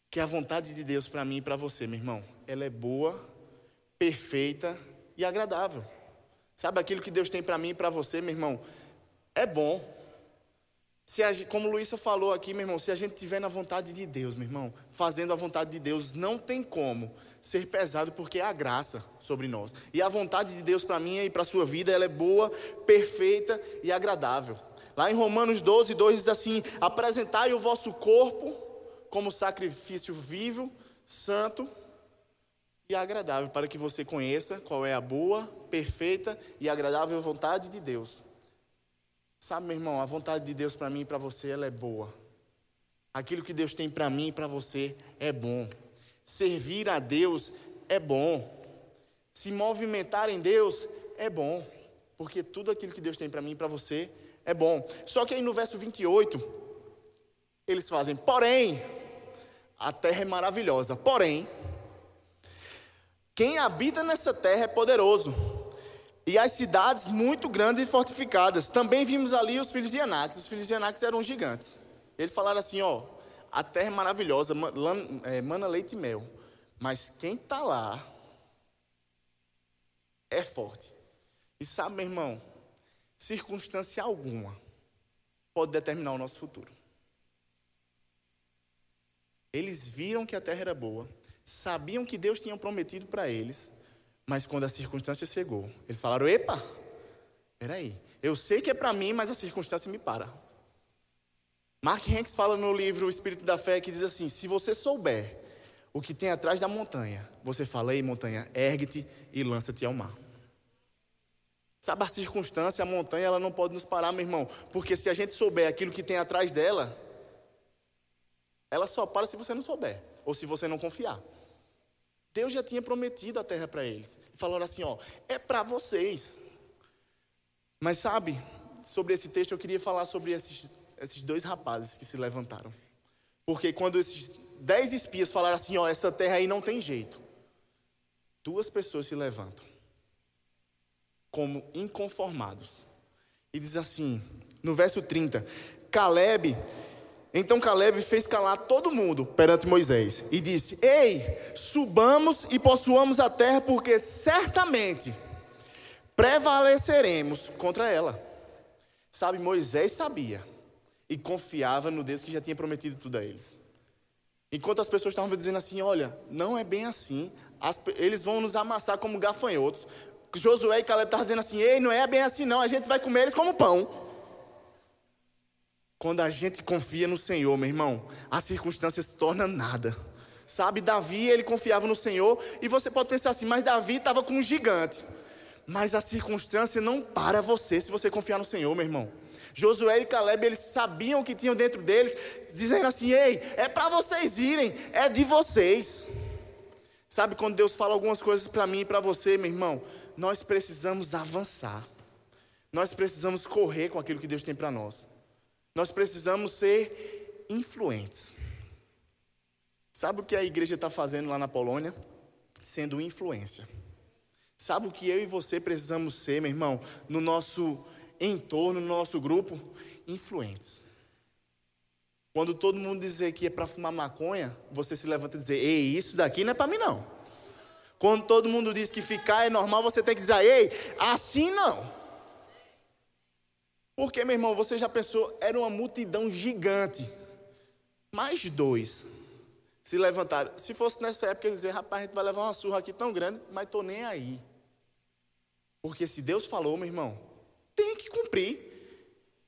que a vontade de Deus para mim e para você, meu irmão, ela é boa, perfeita e agradável. Sabe aquilo que Deus tem para mim e para você, meu irmão? É bom. Se a, como Luísa falou aqui, meu irmão, se a gente estiver na vontade de Deus, meu irmão, fazendo a vontade de Deus, não tem como ser pesado, porque é a graça sobre nós. E a vontade de Deus para mim e para a sua vida, ela é boa, perfeita e agradável. Lá em Romanos 12, 2 diz assim: Apresentai o vosso corpo como sacrifício vivo, santo e agradável, para que você conheça qual é a boa, perfeita e agradável vontade de Deus. Sabe, meu irmão, a vontade de Deus para mim e para você, ela é boa. Aquilo que Deus tem para mim e para você é bom. Servir a Deus é bom. Se movimentar em Deus é bom. Porque tudo aquilo que Deus tem para mim e para você é bom. Só que aí no verso 28, eles fazem, porém, a terra é maravilhosa. Porém, quem habita nessa terra é poderoso. E as cidades muito grandes e fortificadas. Também vimos ali os filhos de Anak. Os filhos de Anak eram gigantes. Eles falaram assim: ó, a terra é maravilhosa, mana leite e mel. Mas quem está lá é forte. E sabe, meu irmão, circunstância alguma pode determinar o nosso futuro. Eles viram que a terra era boa, sabiam que Deus tinha prometido para eles, mas quando a circunstância chegou, eles falaram: Epa, peraí, eu sei que é para mim, mas a circunstância me para. Mark Hanks fala no livro O Espírito da Fé que diz assim: se você souber o que tem atrás da montanha, você fala, ei montanha, ergue-te e lança-te ao mar. Sabe a circunstância, a montanha, ela não pode nos parar, meu irmão, porque se a gente souber aquilo que tem atrás dela, ela só para se você não souber, ou se você não confiar. Deus já tinha prometido a terra para eles. Falaram assim: ó, é para vocês. Mas sabe, sobre esse texto eu queria falar sobre esses, esses dois rapazes que se levantaram. Porque quando esses dez espias falaram assim: ó, essa terra aí não tem jeito. Duas pessoas se levantam, como inconformados. E diz assim, no verso 30, Caleb então Caleb fez calar todo mundo perante Moisés e disse: Ei, subamos e possuamos a terra, porque certamente prevaleceremos contra ela. Sabe, Moisés sabia e confiava no Deus que já tinha prometido tudo a eles. Enquanto as pessoas estavam dizendo assim: Olha, não é bem assim, as, eles vão nos amassar como gafanhotos. Josué e Caleb estavam dizendo assim: Ei, não é bem assim, não, a gente vai comer eles como pão. Quando a gente confia no Senhor, meu irmão, a circunstância se torna nada. Sabe, Davi, ele confiava no Senhor, e você pode pensar assim, mas Davi estava com um gigante. Mas a circunstância não para você se você confiar no Senhor, meu irmão. Josué e Caleb, eles sabiam o que tinham dentro deles, dizendo assim: ei, é para vocês irem, é de vocês. Sabe quando Deus fala algumas coisas para mim e para você, meu irmão? Nós precisamos avançar, nós precisamos correr com aquilo que Deus tem para nós. Nós precisamos ser influentes. Sabe o que a igreja está fazendo lá na Polônia? Sendo influência. Sabe o que eu e você precisamos ser, meu irmão, no nosso entorno, no nosso grupo? Influentes. Quando todo mundo dizer que é para fumar maconha, você se levanta e dizer: Ei, isso daqui não é para mim, não. Quando todo mundo diz que ficar é normal, você tem que dizer: Ei, assim não. Porque, meu irmão, você já pensou, era uma multidão gigante. Mais dois se levantaram. Se fosse nessa época, eles dizer, rapaz, a gente vai levar uma surra aqui tão grande, mas estou nem aí. Porque se Deus falou, meu irmão, tem que cumprir.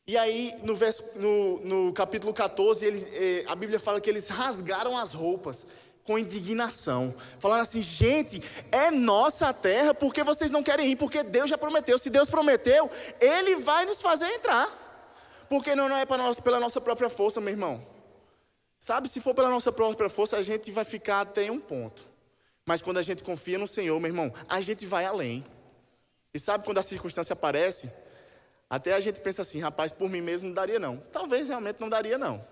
E aí, no, verso, no, no capítulo 14, eles, eh, a Bíblia fala que eles rasgaram as roupas com indignação, falando assim: gente, é nossa terra, porque vocês não querem ir? Porque Deus já prometeu. Se Deus prometeu, Ele vai nos fazer entrar. Porque não, não é nós, pela nossa própria força, meu irmão. Sabe, se for pela nossa própria força, a gente vai ficar até um ponto. Mas quando a gente confia no Senhor, meu irmão, a gente vai além. E sabe quando a circunstância aparece? Até a gente pensa assim, rapaz, por mim mesmo não daria não. Talvez realmente não daria não.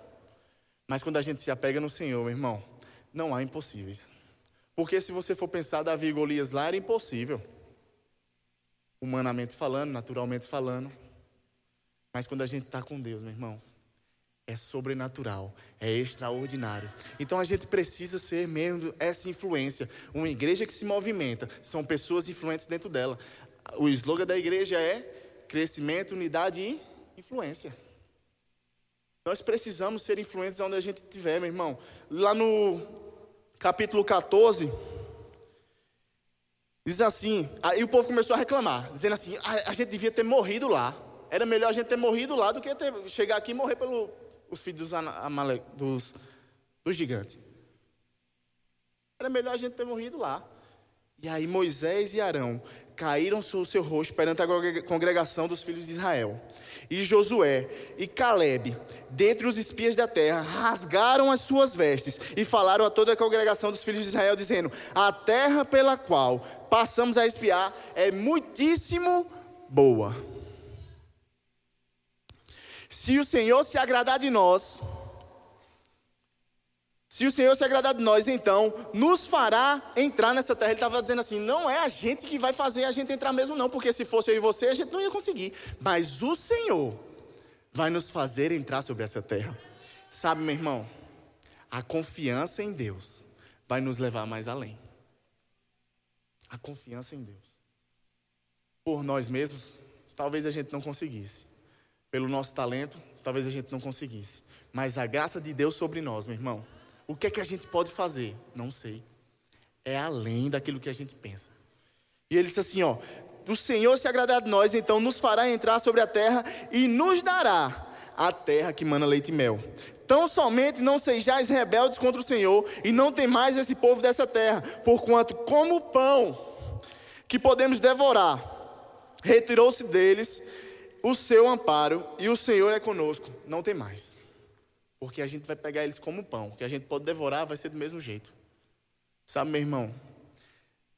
Mas quando a gente se apega no Senhor, meu irmão, não há impossíveis. Porque se você for pensar, Davi e Golias lá era impossível. Humanamente falando, naturalmente falando. Mas quando a gente está com Deus, meu irmão, é sobrenatural, é extraordinário. Então a gente precisa ser mesmo essa influência. Uma igreja que se movimenta, são pessoas influentes dentro dela. O slogan da igreja é crescimento, unidade e influência. Nós precisamos ser influentes onde a gente estiver, meu irmão. Lá no capítulo 14, diz assim: aí o povo começou a reclamar, dizendo assim: a, ah, a gente devia ter morrido lá. Era melhor a gente ter morrido lá do que ter, chegar aqui e morrer pelos filhos dos, dos, dos gigantes. Era melhor a gente ter morrido lá. E aí Moisés e Arão caíram sobre o seu rosto perante a congregação dos filhos de Israel. E Josué e Caleb, dentre os espias da terra, rasgaram as suas vestes e falaram a toda a congregação dos filhos de Israel, dizendo: A terra pela qual passamos a espiar é muitíssimo boa. Se o Senhor se agradar de nós, se o Senhor se agradar de nós, então nos fará entrar nessa terra. Ele estava dizendo assim: não é a gente que vai fazer a gente entrar mesmo, não, porque se fosse eu e você, a gente não ia conseguir. Mas o Senhor vai nos fazer entrar sobre essa terra. Sabe, meu irmão, a confiança em Deus vai nos levar mais além. A confiança em Deus. Por nós mesmos, talvez a gente não conseguisse. Pelo nosso talento, talvez a gente não conseguisse. Mas a graça de Deus sobre nós, meu irmão o que é que a gente pode fazer? Não sei. É além daquilo que a gente pensa. E ele disse assim: ó, o Senhor se agradar de nós, então nos fará entrar sobre a terra e nos dará a terra que mana leite e mel. Tão somente não sejais rebeldes contra o Senhor e não tem mais esse povo dessa terra, porquanto como pão que podemos devorar, retirou-se deles o seu amparo e o Senhor é conosco, não tem mais. Porque a gente vai pegar eles como pão, que a gente pode devorar, vai ser do mesmo jeito. Sabe, meu irmão,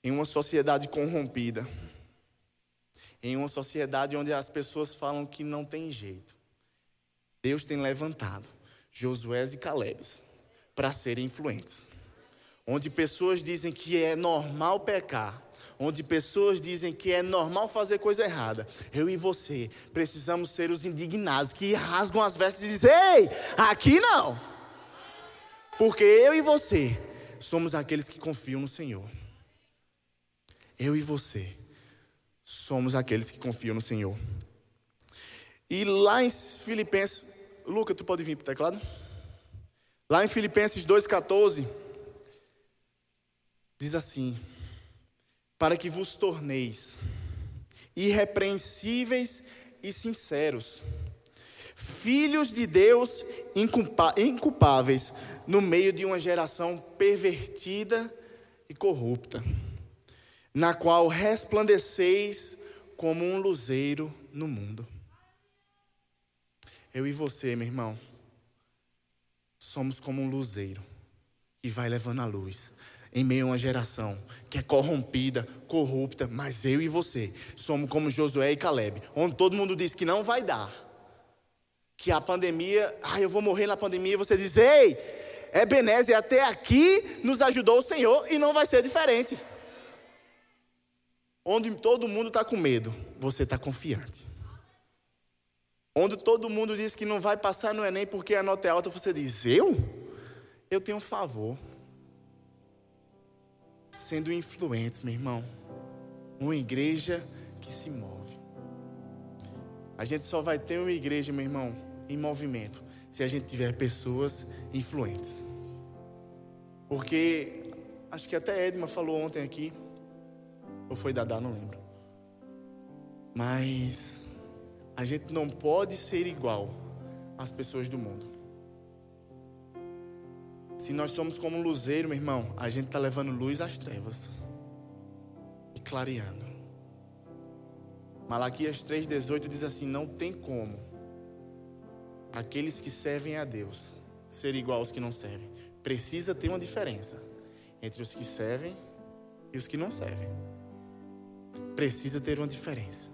Em uma sociedade corrompida, em uma sociedade onde as pessoas falam que não tem jeito, Deus tem levantado Josué e Caleb para serem influentes. Onde pessoas dizem que é normal pecar, onde pessoas dizem que é normal fazer coisa errada. Eu e você precisamos ser os indignados que rasgam as vestes e dizem: Ei, aqui não. Porque eu e você somos aqueles que confiam no Senhor. Eu e você somos aqueles que confiam no Senhor. E lá em Filipenses, Luca, tu pode vir para o teclado? Lá em Filipenses 2,14, diz assim: Para que vos torneis irrepreensíveis e sinceros, filhos de Deus inculpáveis no meio de uma geração pervertida e corrupta na qual resplandeceis como um luzeiro no mundo. Eu e você, meu irmão, somos como um luzeiro que vai levando a luz em meio a uma geração que é corrompida, corrupta, mas eu e você somos como Josué e Caleb, onde todo mundo diz que não vai dar. Que a pandemia, ah, eu vou morrer na pandemia, e você diz: "Ei, Ebenezer, até aqui nos ajudou o Senhor e não vai ser diferente." Onde todo mundo está com medo, você está confiante. Onde todo mundo diz que não vai passar no Enem porque a nota é alta, você diz: Eu? Eu tenho um favor. Sendo influentes, meu irmão. Uma igreja que se move. A gente só vai ter uma igreja, meu irmão, em movimento, se a gente tiver pessoas influentes. Porque, acho que até Edma falou ontem aqui, ou foi Dadá, não lembro. Mas a gente não pode ser igual às pessoas do mundo. Se nós somos como um luzeiro, meu irmão, a gente está levando luz às trevas e clareando. Malaquias 3,18 diz assim: Não tem como aqueles que servem a Deus ser igual aos que não servem. Precisa ter uma diferença entre os que servem e os que não servem precisa ter uma diferença.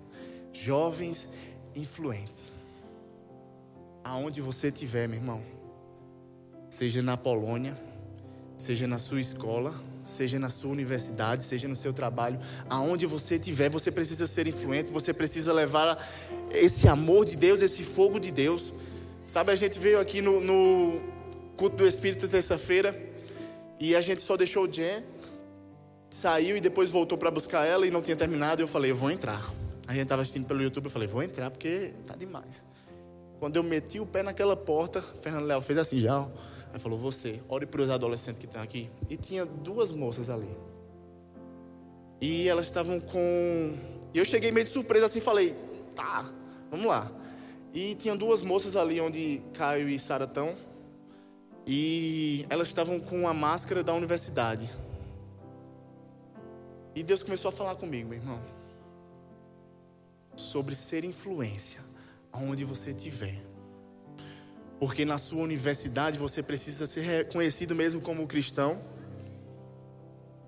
Jovens influentes. Aonde você estiver, meu irmão, seja na Polônia, seja na sua escola, seja na sua universidade, seja no seu trabalho, aonde você estiver, você precisa ser influente, você precisa levar esse amor de Deus, esse fogo de Deus. Sabe, a gente veio aqui no, no culto do Espírito terça-feira e a gente só deixou o Jen saiu e depois voltou para buscar ela e não tinha terminado. E eu falei, eu vou entrar. A gente estava assistindo pelo YouTube, eu falei, vou entrar porque tá demais. Quando eu meti o pé naquela porta, Fernando Léo fez assim já. Aí falou, você, ore para os adolescentes que estão aqui. E tinha duas moças ali. E elas estavam com. E eu cheguei meio de surpresa assim, falei, tá, vamos lá. E tinha duas moças ali onde Caio e Sara estão. E elas estavam com a máscara da universidade. E Deus começou a falar comigo, meu irmão, sobre ser influência aonde você estiver. Porque na sua universidade você precisa ser reconhecido mesmo como cristão.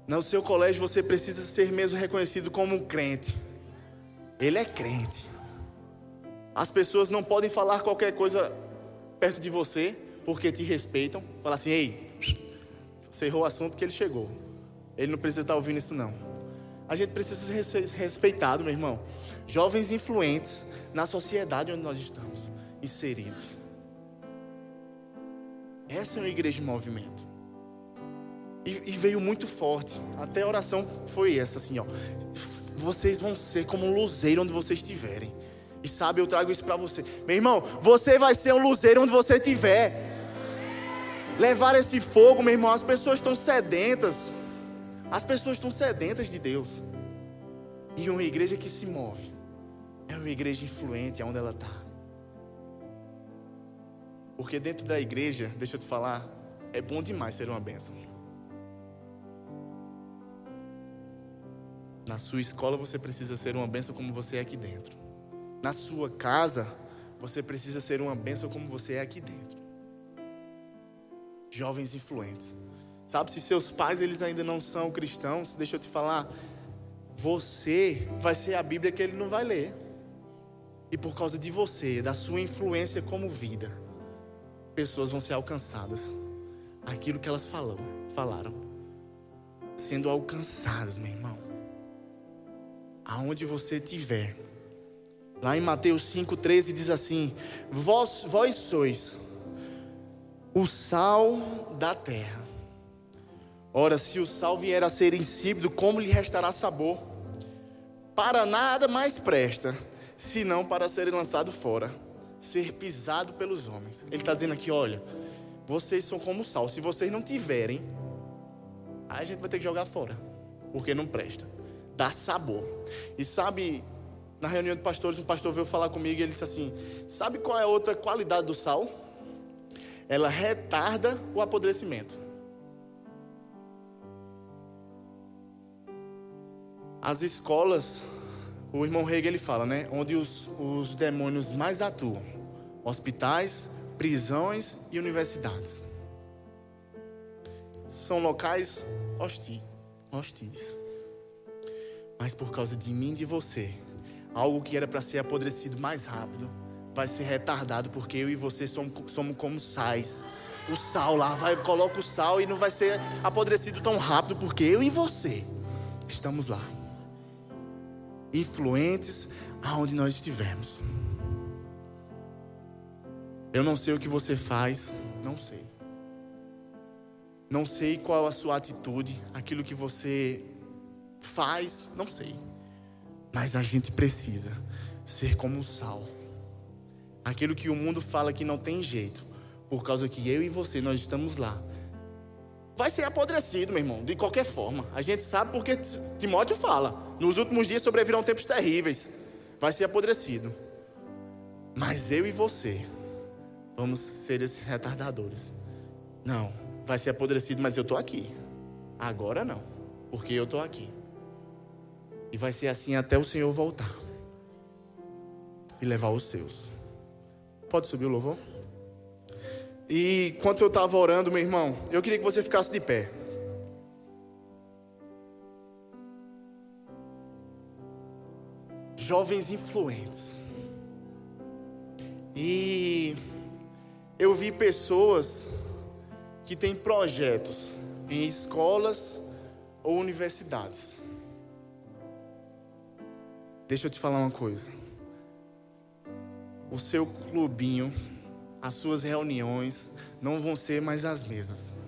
No seu colégio você precisa ser mesmo reconhecido como um crente. Ele é crente. As pessoas não podem falar qualquer coisa perto de você porque te respeitam. Falar assim, ei, você errou o assunto que ele chegou. Ele não precisa estar ouvindo isso não. A gente precisa ser respeitado, meu irmão. Jovens influentes na sociedade onde nós estamos inseridos. Essa é uma igreja de movimento. E, e, veio muito forte. Até a oração foi essa, assim, ó. Vocês vão ser como um luzeiro onde vocês estiverem. E sabe, eu trago isso para você. Meu irmão, você vai ser um luzeiro onde você estiver. Levar esse fogo, meu irmão, as pessoas estão sedentas. As pessoas estão sedentas de Deus. E uma igreja que se move é uma igreja influente aonde ela está. Porque dentro da igreja, deixa eu te falar, é bom demais ser uma bênção. Na sua escola você precisa ser uma bênção como você é aqui dentro. Na sua casa você precisa ser uma bênção como você é aqui dentro. Jovens influentes Sabe, se seus pais eles ainda não são cristãos, deixa eu te falar, você vai ser a Bíblia que ele não vai ler. E por causa de você, da sua influência como vida, pessoas vão ser alcançadas. Aquilo que elas falam, falaram. Sendo alcançadas, meu irmão. Aonde você estiver. Lá em Mateus 5,13 diz assim: vós, vós sois o sal da terra. Ora, se o sal vier a ser insípido, como lhe restará sabor? Para nada mais presta, senão para ser lançado fora, ser pisado pelos homens. Ele está dizendo aqui: olha, vocês são como sal. Se vocês não tiverem, aí a gente vai ter que jogar fora, porque não presta. Dá sabor. E sabe, na reunião de pastores, um pastor veio falar comigo e ele disse assim: Sabe qual é a outra qualidade do sal? Ela retarda o apodrecimento. As escolas, o irmão Hegel ele fala, né? Onde os, os demônios mais atuam: hospitais, prisões e universidades. São locais hostis, hostis. Mas por causa de mim e de você, algo que era para ser apodrecido mais rápido, vai ser retardado, porque eu e você somos, somos como sais. O sal lá, vai, coloca o sal e não vai ser apodrecido tão rápido, porque eu e você estamos lá. Influentes aonde nós estivermos. Eu não sei o que você faz, não sei. Não sei qual a sua atitude, aquilo que você faz, não sei. Mas a gente precisa ser como o sal. Aquilo que o mundo fala que não tem jeito, por causa que eu e você nós estamos lá. Vai ser apodrecido, meu irmão, de qualquer forma. A gente sabe porque Timóteo fala: nos últimos dias sobrevirão tempos terríveis. Vai ser apodrecido. Mas eu e você vamos ser esses retardadores. Não, vai ser apodrecido, mas eu estou aqui. Agora não, porque eu estou aqui. E vai ser assim até o Senhor voltar e levar os seus. Pode subir o louvor? E enquanto eu estava orando, meu irmão, eu queria que você ficasse de pé. Jovens influentes. E eu vi pessoas que têm projetos em escolas ou universidades. Deixa eu te falar uma coisa. O seu clubinho, as suas reuniões não vão ser mais as mesmas.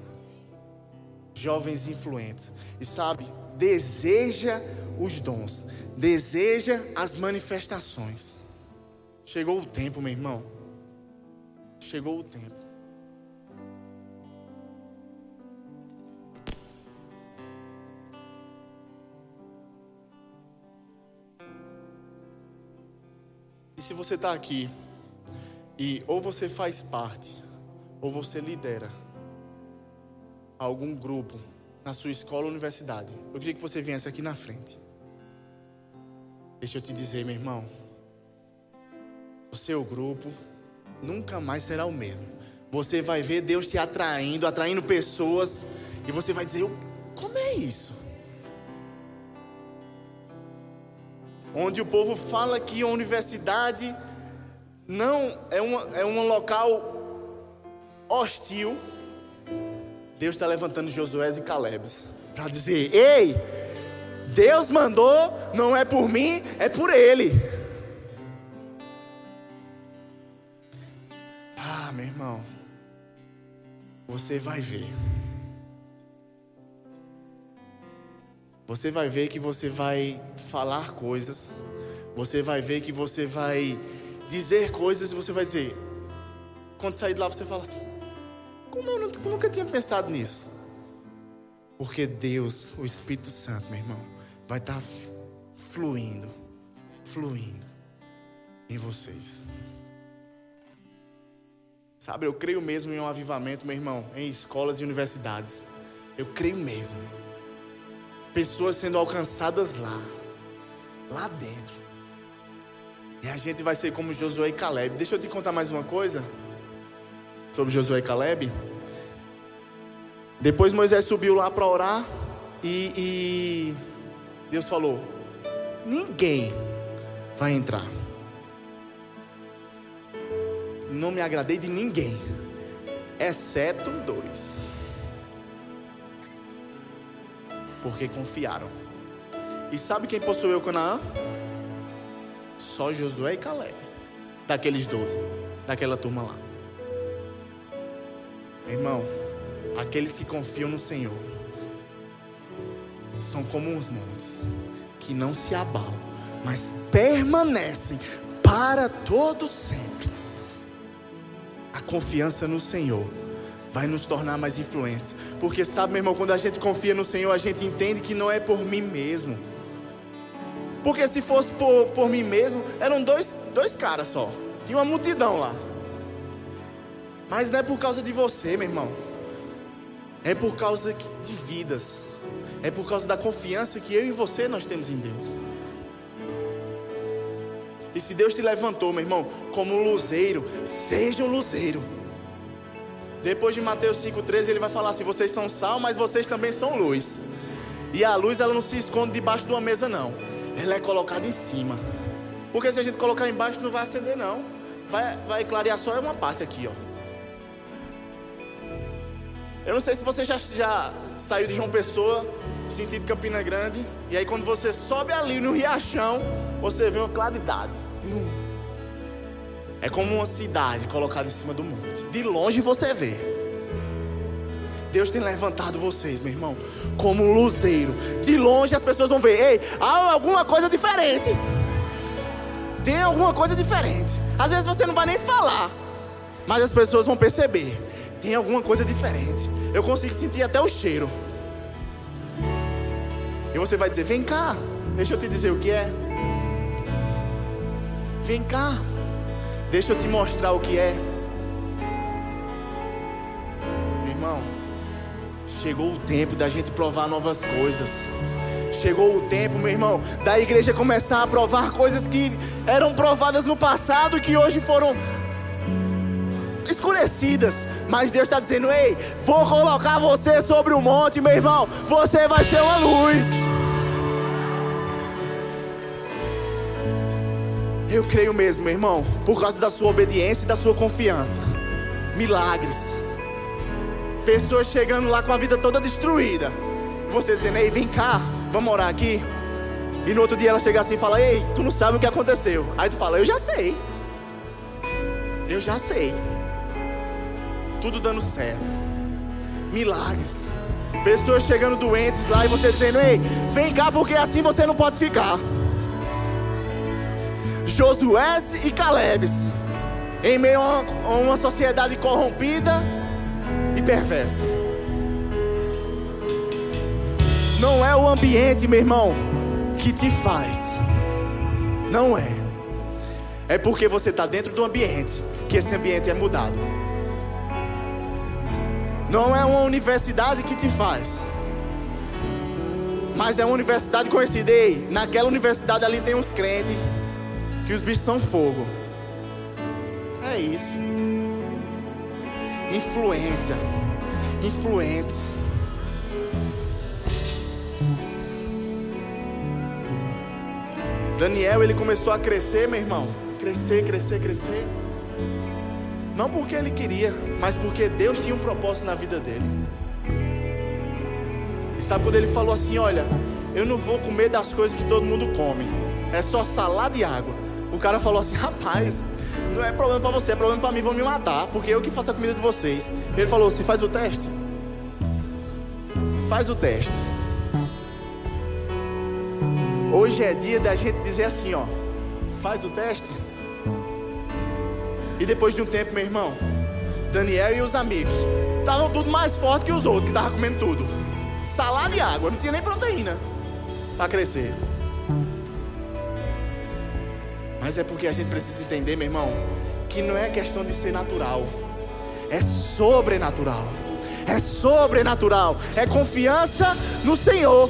Jovens influentes. E sabe, deseja os dons, deseja as manifestações. Chegou o tempo, meu irmão. Chegou o tempo. E se você está aqui e ou você faz parte, ou você lidera algum grupo na sua escola ou universidade, eu queria que você viesse aqui na frente. Deixa eu te dizer, meu irmão, o seu grupo nunca mais será o mesmo. Você vai ver Deus te atraindo, atraindo pessoas, e você vai dizer: como é isso? Onde o povo fala que a universidade não é, uma, é um local hostil. Deus está levantando Josué e Caleb para dizer: Ei, Deus mandou, não é por mim, é por Ele. Ah, meu irmão, você vai ver. Você vai ver que você vai falar coisas, você vai ver que você vai dizer coisas e você vai dizer, quando sair de lá você fala assim: Como eu nunca tinha pensado nisso? Porque Deus, o Espírito Santo, meu irmão, vai estar fluindo, fluindo em vocês. Sabe, eu creio mesmo em um avivamento, meu irmão, em escolas e universidades. Eu creio mesmo. Pessoas sendo alcançadas lá, lá dentro. E a gente vai ser como Josué e Caleb. Deixa eu te contar mais uma coisa sobre Josué e Caleb. Depois Moisés subiu lá para orar e, e Deus falou: ninguém vai entrar. Não me agradei de ninguém, exceto dois. Porque confiaram. E sabe quem possuiu Canaã? Só Josué e Caleb. Daqueles doze, daquela turma lá. Irmão, aqueles que confiam no Senhor são como os montes que não se abalam, mas permanecem para todo sempre. A confiança no Senhor vai nos tornar mais influentes, porque sabe, meu irmão, quando a gente confia no Senhor, a gente entende que não é por mim mesmo. Porque se fosse por, por mim mesmo, eram dois, dois caras só. Tinha uma multidão lá. Mas não é por causa de você, meu irmão. É por causa de vidas. É por causa da confiança que eu e você nós temos em Deus. E se Deus te levantou, meu irmão, como luzeiro, seja um luzeiro. Depois de Mateus 5,13, ele vai falar assim: vocês são sal, mas vocês também são luz. E a luz, ela não se esconde debaixo de uma mesa, não. Ela é colocada em cima. Porque se a gente colocar embaixo, não vai acender, não. Vai, vai clarear só uma parte aqui, ó. Eu não sei se você já, já saiu de João Pessoa, sentido Campina Grande, e aí quando você sobe ali no Riachão, você vê uma claridade. É como uma cidade colocada em cima do monte. De longe você vê. Deus tem levantado vocês, meu irmão, como um luzeiro. De longe as pessoas vão ver, ei, há alguma coisa diferente. Tem alguma coisa diferente. Às vezes você não vai nem falar, mas as pessoas vão perceber. Tem alguma coisa diferente. Eu consigo sentir até o cheiro. E você vai dizer: Vem cá, deixa eu te dizer o que é. Vem cá, deixa eu te mostrar o que é. Meu irmão, chegou o tempo da gente provar novas coisas. Chegou o tempo, meu irmão, da igreja começar a provar coisas que eram provadas no passado e que hoje foram escurecidas. Mas Deus está dizendo: Ei, vou colocar você sobre o monte, meu irmão. Você vai ser uma luz. Eu creio mesmo, meu irmão, por causa da sua obediência e da sua confiança. Milagres. Pessoas chegando lá com a vida toda destruída. Você dizendo: Ei, vem cá, vamos orar aqui. E no outro dia ela chega assim e fala: Ei, tu não sabe o que aconteceu. Aí tu fala: Eu já sei. Eu já sei tudo dando certo. Milagres. Pessoas chegando doentes lá e você dizendo: Ei, vem cá porque assim você não pode ficar. Josué e Caleb, em meio a uma, sociedade corrompida perversa. Não é o ambiente, meu irmão, que te faz. Não é. É porque você está dentro do ambiente que esse ambiente é mudado. Não é uma universidade que te faz. Mas é uma universidade conhecida. Ei, naquela universidade ali tem uns crentes que os bichos são fogo. É isso. Influência. Influentes. Daniel, ele começou a crescer, meu irmão. Crescer, crescer, crescer. Não porque ele queria, mas porque Deus tinha um propósito na vida dele. E sabe quando ele falou assim: Olha, eu não vou comer das coisas que todo mundo come, é só salada e água. O cara falou assim: Rapaz, não é problema para você, é problema para mim, vão me matar, porque eu que faço a comida de vocês. Ele falou assim: Faz o teste. Faz o teste. Hoje é dia da gente dizer assim: Ó, faz o teste. E depois de um tempo, meu irmão, Daniel e os amigos estavam tudo mais forte que os outros que estavam comendo tudo. Salada e água, não tinha nem proteína para crescer. Mas é porque a gente precisa entender, meu irmão, que não é questão de ser natural, é sobrenatural. É sobrenatural, é confiança no Senhor,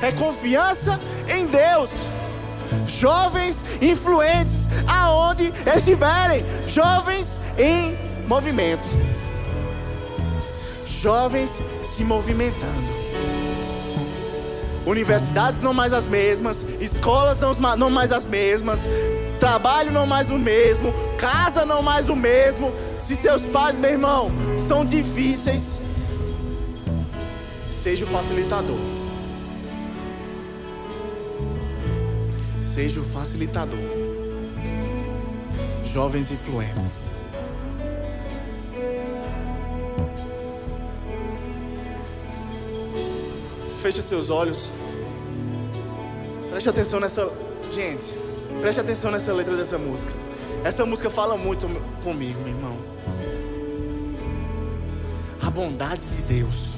é confiança em Deus. Jovens influentes aonde estiverem, jovens em movimento. Jovens se movimentando. Universidades não mais as mesmas, escolas não, mais as mesmas, trabalho não mais o mesmo, casa não mais o mesmo. Se seus pais, meu irmão, são difíceis, seja o facilitador. Seja o facilitador. Jovens influentes. Feche seus olhos. Preste atenção nessa. Gente, preste atenção nessa letra dessa música. Essa música fala muito comigo, meu irmão. A bondade de Deus.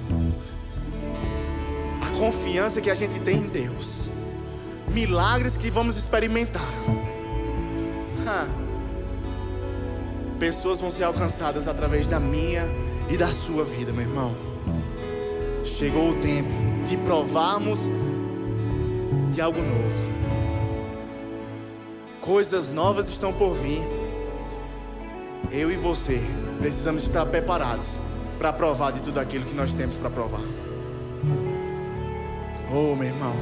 A confiança que a gente tem em Deus. Milagres que vamos experimentar. Ha. Pessoas vão ser alcançadas através da minha e da sua vida, meu irmão. Chegou o tempo de provarmos de algo novo. Coisas novas estão por vir. Eu e você precisamos estar preparados para provar de tudo aquilo que nós temos para provar. Oh, meu irmão.